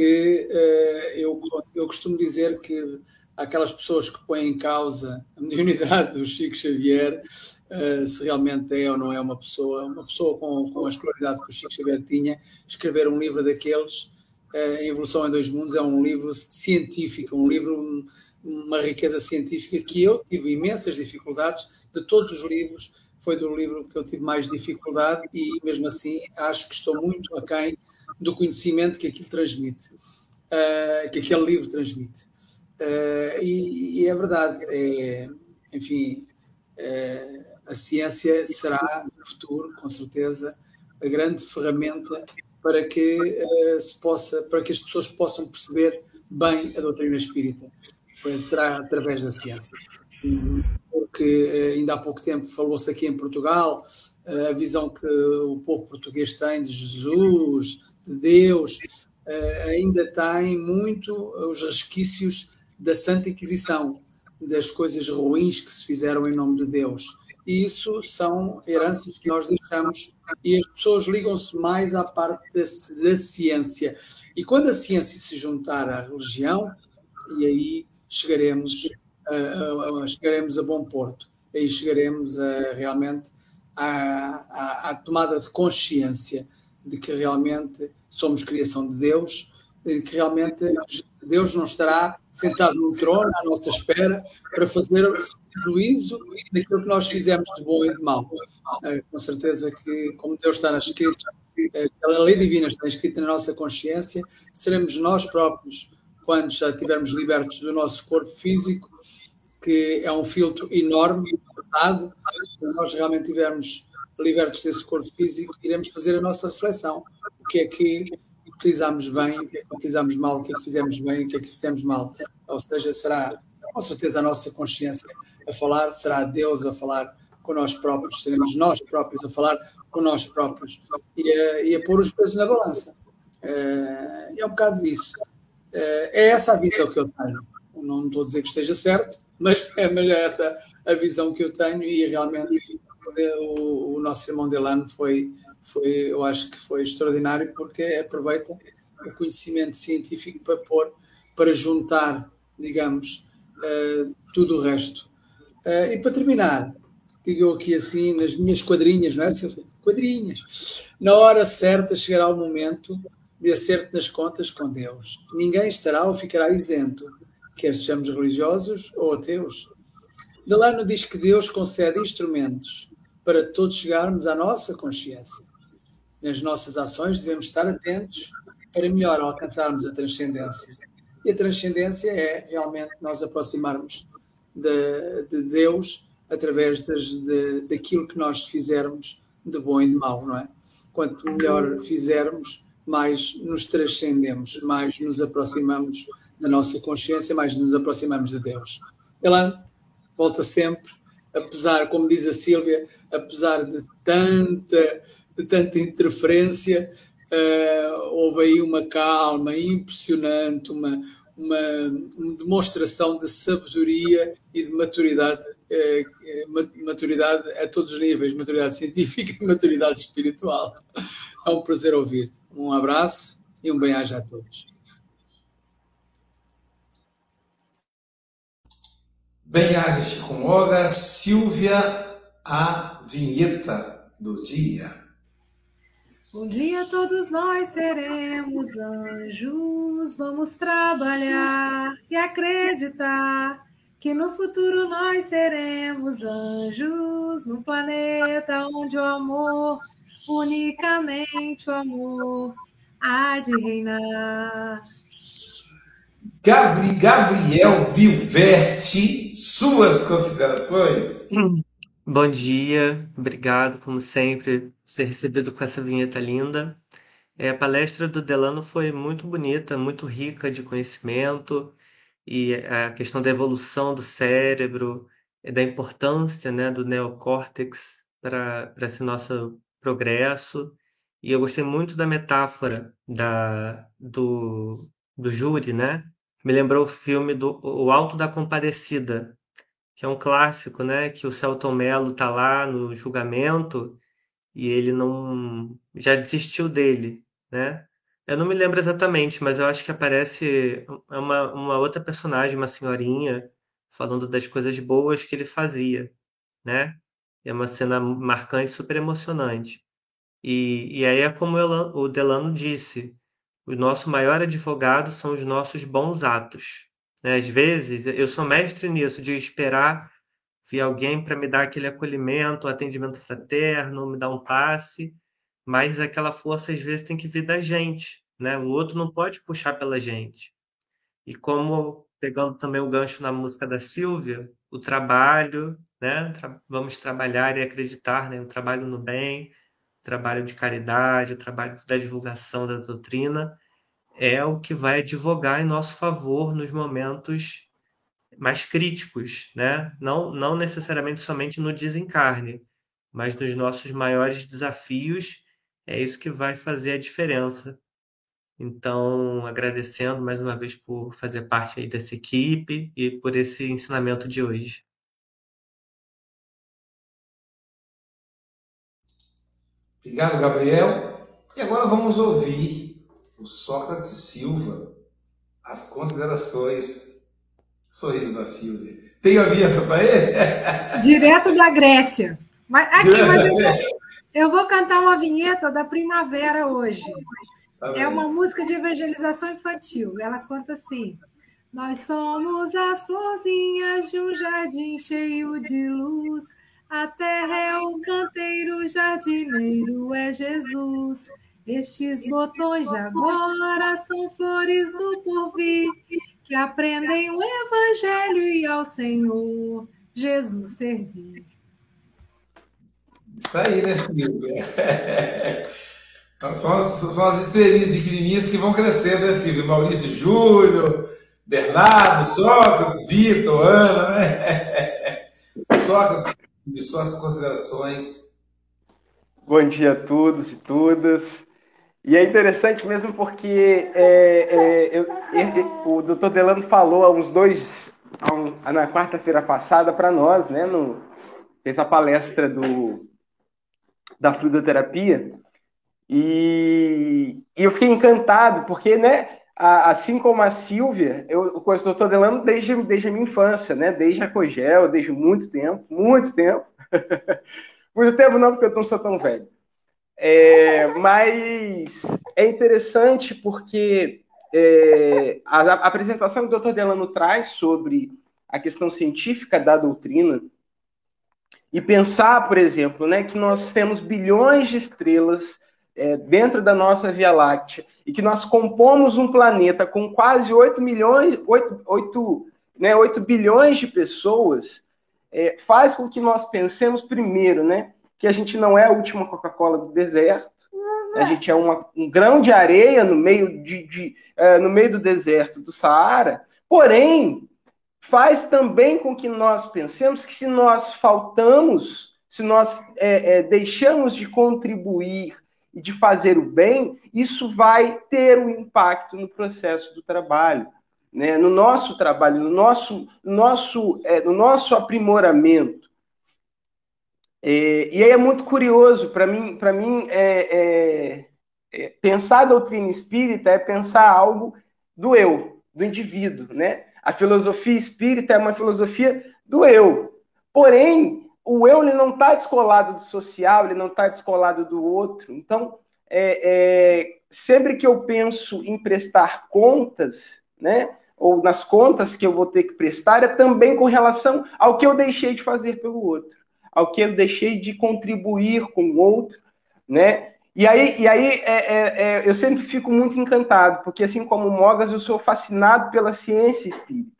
que uh, eu, eu costumo dizer que aquelas pessoas que põem em causa a mediunidade do Chico Xavier, uh, se realmente é ou não é uma pessoa, uma pessoa com, com a escolaridade que o Chico Xavier tinha, escrever um livro daqueles a Evolução em Dois Mundos é um livro científico, um livro, uma riqueza científica que eu tive imensas dificuldades. De todos os livros, foi do livro que eu tive mais dificuldade e, mesmo assim, acho que estou muito aquém do conhecimento que aquilo transmite, uh, que aquele livro transmite. Uh, e, e, é verdade, é, enfim, uh, a ciência será no futuro, com certeza, a grande ferramenta para que uh, se possa, para que as pessoas possam perceber bem a doutrina espírita. Será através da ciência. Porque ainda há pouco tempo falou-se aqui em Portugal a visão que o povo português tem de Jesus, de Deus, ainda tem muito os resquícios da Santa Inquisição, das coisas ruins que se fizeram em nome de Deus e isso são heranças que nós deixamos e as pessoas ligam-se mais à parte da, da, ciência. E quando a ciência se juntar à religião, e aí chegaremos, a, a, chegaremos a bom porto. Aí chegaremos a, realmente à, à tomada de consciência de que realmente somos criação de Deus, de que realmente Deus não estará sentado no trono à nossa espera para fazer juízo daquilo que nós fizemos de bom e de mal. É, com certeza que, como Deus está na escrita, a lei divina está escrita na nossa consciência, seremos nós próprios, quando já estivermos libertos do nosso corpo físico, que é um filtro enorme, pesado, quando nós realmente libertos desse corpo físico, iremos fazer a nossa reflexão. O que é que utilizamos bem, o que é que utilizamos mal, o que é que fizemos bem, o que é que fizemos mal. Ou seja, será com certeza a nossa consciência a falar, será Deus a falar com nós próprios, seremos nós próprios a falar com nós próprios e a, e a pôr os pesos na balança. Uh, é um bocado isso. Uh, é essa a visão que eu tenho. Não estou a dizer que esteja certo, mas é, é essa a visão que eu tenho e realmente o, o nosso irmão Delano foi, foi, eu acho que foi extraordinário porque aproveita o conhecimento científico para pôr, para juntar, digamos, uh, tudo o resto. Uh, e para terminar, digo aqui assim, nas minhas quadrinhas, não é? Quadrinhas. Na hora certa chegará o momento de acerto nas contas com Deus. Ninguém estará ou ficará isento, quer sejamos religiosos ou ateus. Delano diz que Deus concede instrumentos para todos chegarmos à nossa consciência. Nas nossas ações devemos estar atentos para melhor alcançarmos a transcendência. E a transcendência é realmente nós aproximarmos de, de Deus através de, daquilo que nós fizermos de bom e de mau, não é? Quanto melhor fizermos, mais nos transcendemos, mais nos aproximamos da nossa consciência, mais nos aproximamos de Deus. Ela volta sempre, apesar, como diz a Sílvia, apesar de tanta, de tanta interferência, uh, houve aí uma calma impressionante, uma, uma, demonstração de sabedoria e de maturidade, eh, eh maturidade a todos os níveis, maturidade científica e maturidade espiritual. É um prazer ouvir-te. Um abraço e um bem-aja a todos. Bem-aja, Chico Moga. Silvia, a vinheta do dia. Um dia todos nós seremos anjos, vamos trabalhar e acreditar que no futuro nós seremos anjos, num planeta onde o amor, unicamente o amor, há de reinar. Gabriel Vilverte, suas considerações? Bom dia, obrigado, como sempre, ser recebido com essa vinheta linda. É, a palestra do Delano foi muito bonita, muito rica de conhecimento e a questão da evolução do cérebro, da importância né, do neocórtex para esse nosso progresso. E eu gostei muito da metáfora da, do, do júri, né? Me lembrou o filme do O Alto da Compadecida, que é um clássico, né? Que o Celton Mello tá lá no julgamento e ele não já desistiu dele, né? Eu não me lembro exatamente, mas eu acho que aparece uma, uma outra personagem, uma senhorinha, falando das coisas boas que ele fazia, né? É uma cena marcante, super emocionante. E, e aí é como o Delano disse, o nosso maior advogado são os nossos bons atos. Né? Às vezes, eu sou mestre nisso, de esperar vir alguém para me dar aquele acolhimento, atendimento fraterno, me dar um passe, mas aquela força às vezes tem que vir da gente, né? O outro não pode puxar pela gente. E como pegando também o gancho na música da Silvia, o trabalho, né? Tra vamos trabalhar e acreditar, né? O trabalho no bem, o trabalho de caridade, o trabalho da divulgação da doutrina é o que vai advogar em nosso favor nos momentos mais críticos, né? Não, não necessariamente somente no desencarne, mas nos nossos maiores desafios, é isso que vai fazer a diferença. Então, agradecendo mais uma vez por fazer parte aí dessa equipe e por esse ensinamento de hoje. Obrigado, Gabriel. E agora vamos ouvir o Sócrates Silva, as considerações Sorriso da Silvia. Tem a vinheta para ele? Direto da Grécia. Mas aqui, mas eu, vou, eu vou cantar uma vinheta da primavera hoje. Tá é uma música de evangelização infantil. Ela conta assim: Nós somos as florzinhas de um jardim cheio de luz. A terra é o canteiro, o jardineiro é Jesus. Estes botões de agora são flores do porvir, que aprendem o evangelho e ao Senhor Jesus servir. Isso aí, né, Silvia? Então, são, as, são as estrelinhas pequenininhas que vão crescendo, né, Silvia? Maurício Júlio, Bernardo, Sócrates, Vitor, Ana, né? Sócrates, de suas considerações. Bom dia a todos e todas. E é interessante mesmo porque é, é, eu, o doutor Delano falou há uns dois, um, na quarta-feira passada para nós, né, no, fez a palestra do, da fluidoterapia, e, e eu fiquei encantado, porque, né, assim como a Silvia, eu conheço o doutor Delano desde, desde a minha infância, né, desde a Cogel, desde muito tempo, muito tempo. muito tempo não, porque eu não sou tão velho. É, mas é interessante porque é, a, a, apresentação que o Dr. Delano traz sobre a questão científica da doutrina e pensar, por exemplo, né, que nós temos bilhões de estrelas é, dentro da nossa Via Láctea e que nós compomos um planeta com quase 8 milhões, 8, 8, né, 8 bilhões de pessoas, é, faz com que nós pensemos primeiro, né, que a gente não é a última Coca-Cola do deserto, a gente é uma, um grão de areia no meio, de, de uh, no meio do deserto do Saara, porém, faz também com que nós pensemos que se nós faltamos, se nós é, é, deixamos de contribuir e de fazer o bem, isso vai ter um impacto no processo do trabalho. Né? No nosso trabalho, no nosso, nosso, é, no nosso aprimoramento. É, e aí é muito curioso, para mim, para mim é, é, é, pensar a doutrina espírita é pensar algo do eu, do indivíduo, né? A filosofia espírita é uma filosofia do eu. Porém, o eu ele não está descolado do social, ele não está descolado do outro. Então, é, é, sempre que eu penso em prestar contas, né? Ou nas contas que eu vou ter que prestar, é também com relação ao que eu deixei de fazer pelo outro ao que eu deixei de contribuir com o outro, né? E aí, e aí é, é, é, eu sempre fico muito encantado, porque assim como o Mogas, eu sou fascinado pela ciência espírita.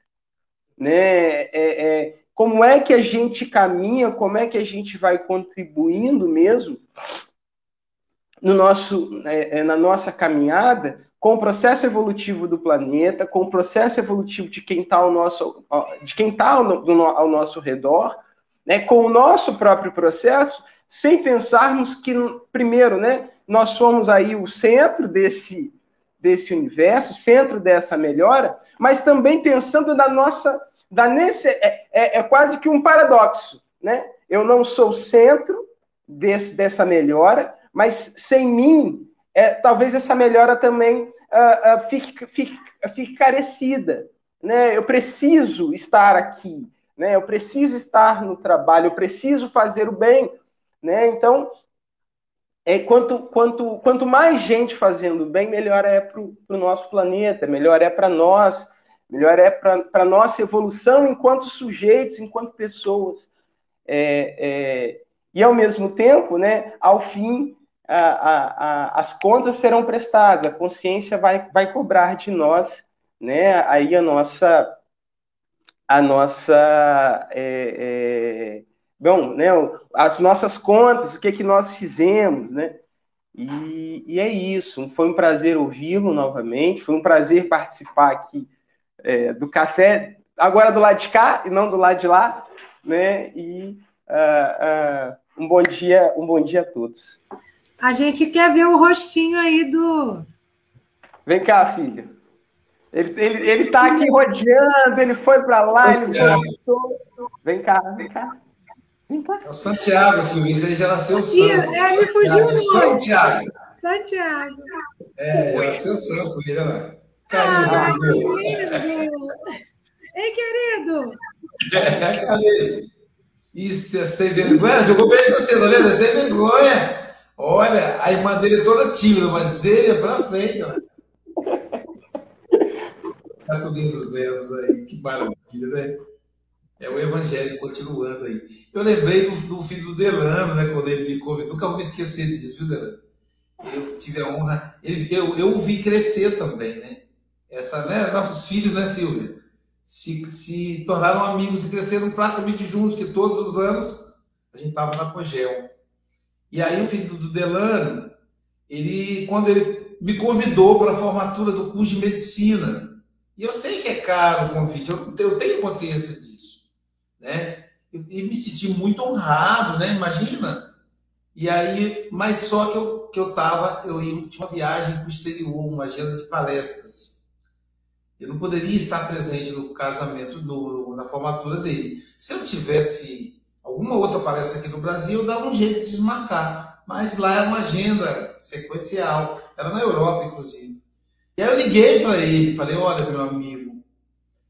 Né? É, é, como é que a gente caminha, como é que a gente vai contribuindo mesmo no nosso, é, na nossa caminhada com o processo evolutivo do planeta, com o processo evolutivo de quem está ao nosso, de quem está ao, ao nosso redor, né, com o nosso próprio processo, sem pensarmos que, primeiro, né, nós somos aí o centro desse, desse universo, centro dessa melhora, mas também pensando na nossa. Da nesse, é, é, é quase que um paradoxo. Né? Eu não sou o centro desse, dessa melhora, mas sem mim, é, talvez essa melhora também uh, uh, fique, fique, fique carecida. Né? Eu preciso estar aqui né? Eu preciso estar no trabalho, eu preciso fazer o bem, né? Então, é, quanto, quanto, quanto mais gente fazendo bem, melhor é para o nosso planeta, melhor é para nós, melhor é para a nossa evolução enquanto sujeitos, enquanto pessoas. É, é, e, ao mesmo tempo, né, ao fim, a, a, a, as contas serão prestadas, a consciência vai, vai cobrar de nós né, aí a nossa a nossa. É, é, bom, né, as nossas contas, o que, é que nós fizemos, né? E, e é isso. Foi um prazer ouvi-lo novamente, foi um prazer participar aqui é, do café, agora do lado de cá e não do lado de lá, né? E uh, uh, um bom dia, um bom dia a todos. A gente quer ver o rostinho aí do. Vem cá, filha. Ele, ele, ele tá aqui rodeando, ele foi para lá, ele voltou. Vem cá, vem cá. Vem cá. É o Santiago, Silvio, ele já nasceu santo. É, ele fugiu no Santiago. Santiago. É, já nasceu santo, ele lá. Carinho, ah, Ei, querido! Cadê? Isso é sem vergonha? Jogou bem com você, não lembra? Sem vergonha. Olha, a irmã dele é toda tímida, mas ele é pra frente, né? Tá subindo os dedos aí, que maravilha, né? É o evangelho continuando aí. Eu lembrei do, do filho do Delano, né? Quando ele me convidou, nunca vou me esquecer disso, viu, Delano? Eu tive a honra. Ele, eu, eu o vi crescer também, né? Essa, né? Nossos filhos, né, Silvia? Se, se tornaram amigos e cresceram praticamente juntos, que todos os anos a gente estava na Cogel. E aí o filho do Delano, ele, quando ele me convidou para a formatura do curso de medicina, e eu sei que é caro o convite, eu, eu tenho consciência disso, né? E, e me senti muito honrado, né? Imagina. E aí, mas só que eu que eu tava, eu ia, tinha uma viagem para o exterior, uma agenda de palestras. Eu não poderia estar presente no casamento, no, na formatura dele. Se eu tivesse alguma outra palestra aqui no Brasil, eu dava um jeito de desmarcar. Mas lá é uma agenda sequencial. Era na Europa, inclusive. E aí eu liguei para ele falei: Olha, meu amigo,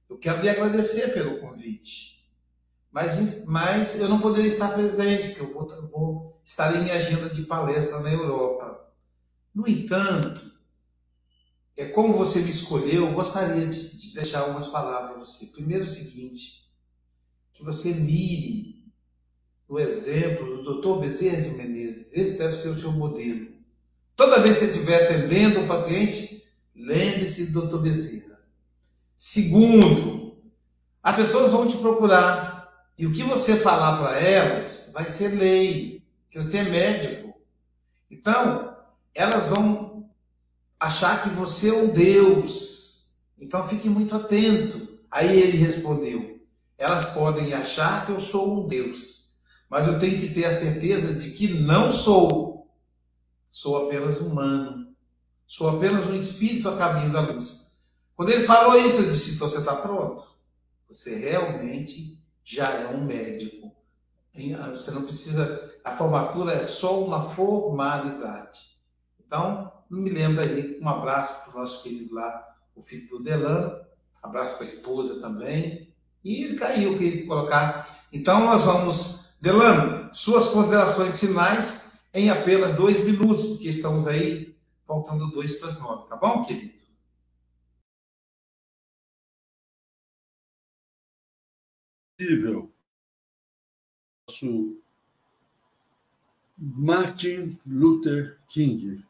eu quero lhe agradecer pelo convite. Mas, mas eu não poderia estar presente, porque eu vou, vou estar em agenda de palestra na Europa. No entanto, é como você me escolheu, eu gostaria de, de deixar algumas palavras para você. Primeiro, o seguinte: que você mire o exemplo do Dr. Bezerra de Menezes. Esse deve ser o seu modelo. Toda vez que você estiver atendendo um paciente, lembre-se do Dr. Bezerra. Segundo, as pessoas vão te procurar e o que você falar para elas vai ser lei, que você é médico. Então, elas vão achar que você é um Deus. Então, fique muito atento. Aí ele respondeu: Elas podem achar que eu sou um Deus mas eu tenho que ter a certeza de que não sou. Sou apenas humano. Sou apenas um espírito a caminho da luz. Quando ele falou isso, eu disse: então você está pronto. Você realmente já é um médico. Você não precisa. A formatura é só uma formalidade. Então, me lembra aí. Um abraço para o nosso querido lá, o filho do Delano. Abraço para a esposa também. E ele caiu, que ele colocar. Então, nós vamos Delano, suas considerações finais em apenas dois minutos, porque estamos aí faltando dois para as nove, tá bom, querido? Possível. Nosso Martin Luther King,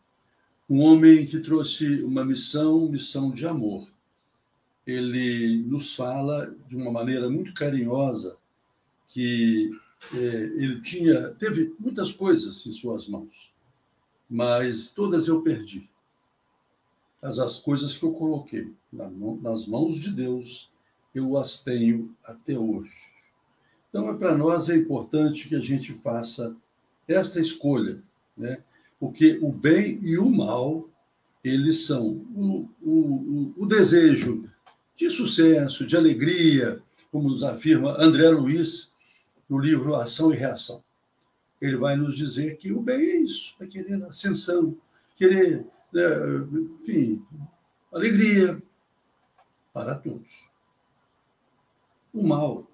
um homem que trouxe uma missão, missão de amor. Ele nos fala de uma maneira muito carinhosa que é, ele tinha, teve muitas coisas em suas mãos, mas todas eu perdi. As, as coisas que eu coloquei nas mãos de Deus, eu as tenho até hoje. Então, é para nós é importante que a gente faça esta escolha, né? porque o bem e o mal, eles são o, o, o desejo de sucesso, de alegria, como nos afirma André Luiz, no livro Ação e Reação. Ele vai nos dizer que o bem é isso, é querer ascensão, querer, né, enfim, alegria para todos. O mal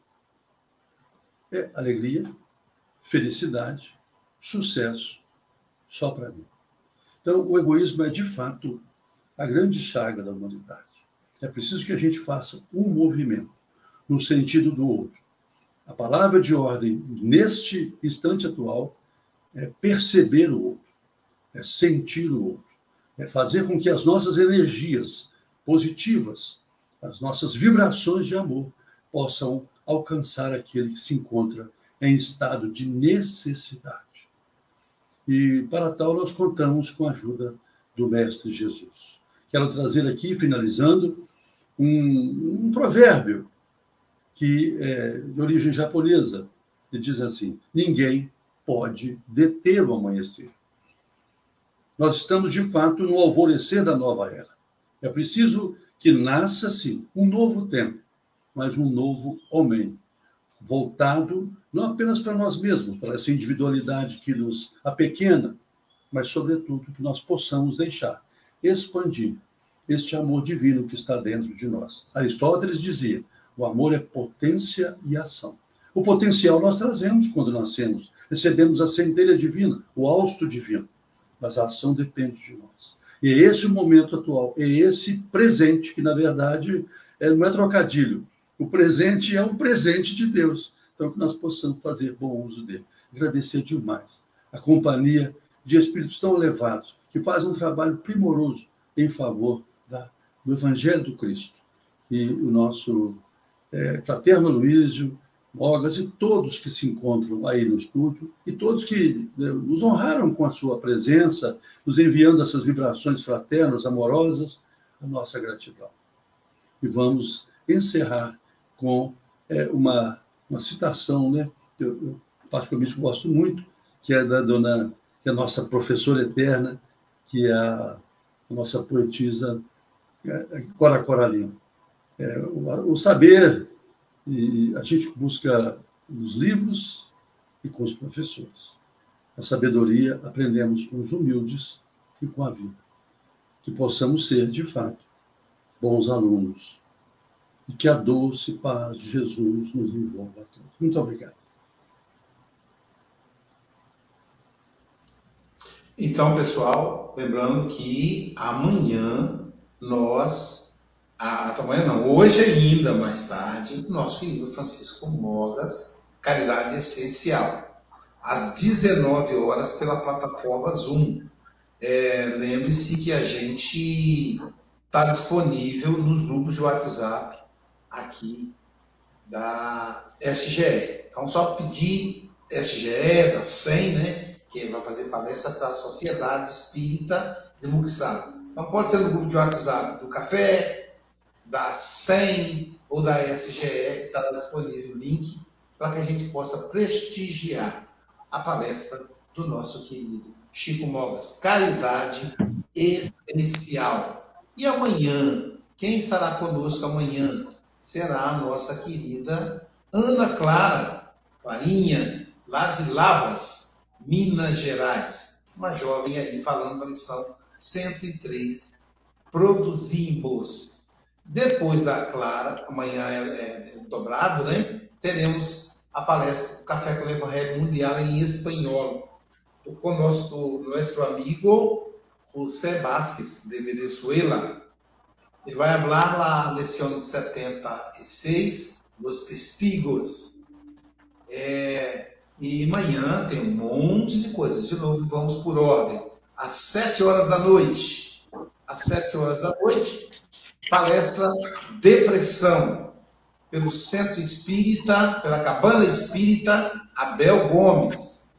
é alegria, felicidade, sucesso só para mim. Então, o egoísmo é, de fato, a grande chaga da humanidade. É preciso que a gente faça um movimento no sentido do outro. A palavra de ordem, neste instante atual, é perceber o outro, é sentir o outro, é fazer com que as nossas energias positivas, as nossas vibrações de amor, possam alcançar aquele que se encontra em estado de necessidade. E para tal, nós contamos com a ajuda do Mestre Jesus. Quero trazer aqui, finalizando, um, um provérbio que é de origem japonesa. Ele diz assim: ninguém pode deter o amanhecer. Nós estamos, de fato, no alvorecer da nova era. É preciso que nasça, sim, um novo tempo, mas um novo homem, voltado não apenas para nós mesmos, para essa individualidade que nos apequena, mas, sobretudo, que nós possamos deixar expandir este amor divino que está dentro de nós. Aristóteles dizia: O amor é potência e ação. O potencial nós trazemos quando nascemos. Recebemos a centelha divina, o hausto divino. Mas a ação depende de nós. E é esse o momento atual, é esse presente, que na verdade é, não é trocadilho. O presente é um presente de Deus. Então, que nós possamos fazer bom uso dele. Agradecer demais a companhia de espíritos tão elevados, que fazem um trabalho primoroso em favor da, do Evangelho do Cristo. E o nosso é, fraterno Luísio, Mogas e todos que se encontram aí no estúdio e todos que né, nos honraram com a sua presença, nos enviando essas vibrações fraternas, amorosas, a nossa gratidão. E vamos encerrar com é, uma, uma citação, né, que eu, eu particularmente gosto muito, que é da dona, que é a nossa professora eterna, que é a, a nossa poetisa é, Cora Coralina. É, o, o saber e a gente busca nos livros e com os professores. A sabedoria aprendemos com os humildes e com a vida. Que possamos ser, de fato, bons alunos. E que a doce paz de Jesus nos envolva a todos. Muito obrigado. Então, pessoal, lembrando que amanhã nós amanhã não, hoje ainda, mais tarde, nosso querido Francisco Mogas, Caridade Essencial, às 19 horas pela plataforma Zoom. É, Lembre-se que a gente está disponível nos grupos de WhatsApp aqui da SGE. Então, só pedir SGE, da SEM, né, que vai fazer palestra para a Sociedade Espírita de Muxado. Então, pode ser no grupo de WhatsApp do Café, da SEM ou da SGE, estará disponível o link para que a gente possa prestigiar a palestra do nosso querido Chico Mogas. Caridade essencial. E amanhã, quem estará conosco amanhã será a nossa querida Ana Clara Farinha, lá de Lavras, Minas Gerais. Uma jovem aí falando da lição 103. Produzimos depois da Clara, amanhã é, é, é dobrado, né? Teremos a palestra Café com o Evangelho Mundial em espanhol, com nosso, nosso amigo José Vázquez, de Venezuela. Ele vai falar a lição 76, Los Testigos. É, e amanhã tem um monte de coisas. De novo, vamos por ordem. Às sete horas da noite. Às sete horas da noite, palestra Depressão, pelo Centro Espírita, pela Cabana Espírita Abel Gomes.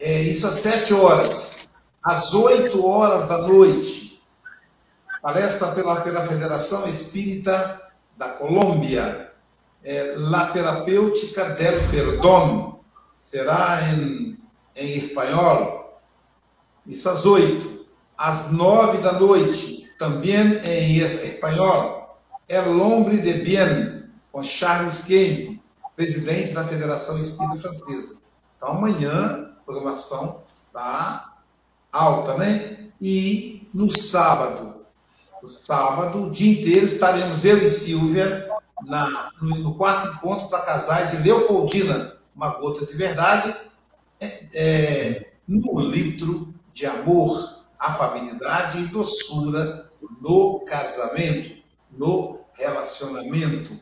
É, isso às sete horas. Às oito horas da noite, palestra pela, pela Federação Espírita da Colômbia, é, La Terapêutica del Perdón, será em, em espanhol. Isso às oito. Às nove da noite, também em espanhol, El Hombre de Bien, com Charles Kemp, presidente da Federação Espírita Francesa. Então, amanhã, programação está alta, né? E no sábado, no sábado, o dia inteiro, estaremos eu e Silvia na, no, no quarto encontro para casais de Leopoldina, uma gota de verdade, é, é, no litro de amor, afabilidade e doçura no casamento, no relacionamento.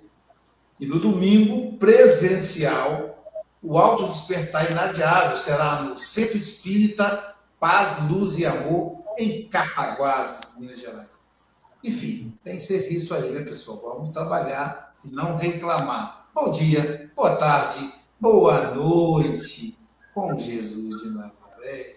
E no domingo, presencial, o alto despertar inadiável será no Centro Espírita Paz, Luz e Amor, em Capaguases, Minas Gerais. Enfim, tem serviço aí, né, pessoal? Vamos trabalhar e não reclamar. Bom dia, boa tarde, boa noite, com Jesus de Nazaré.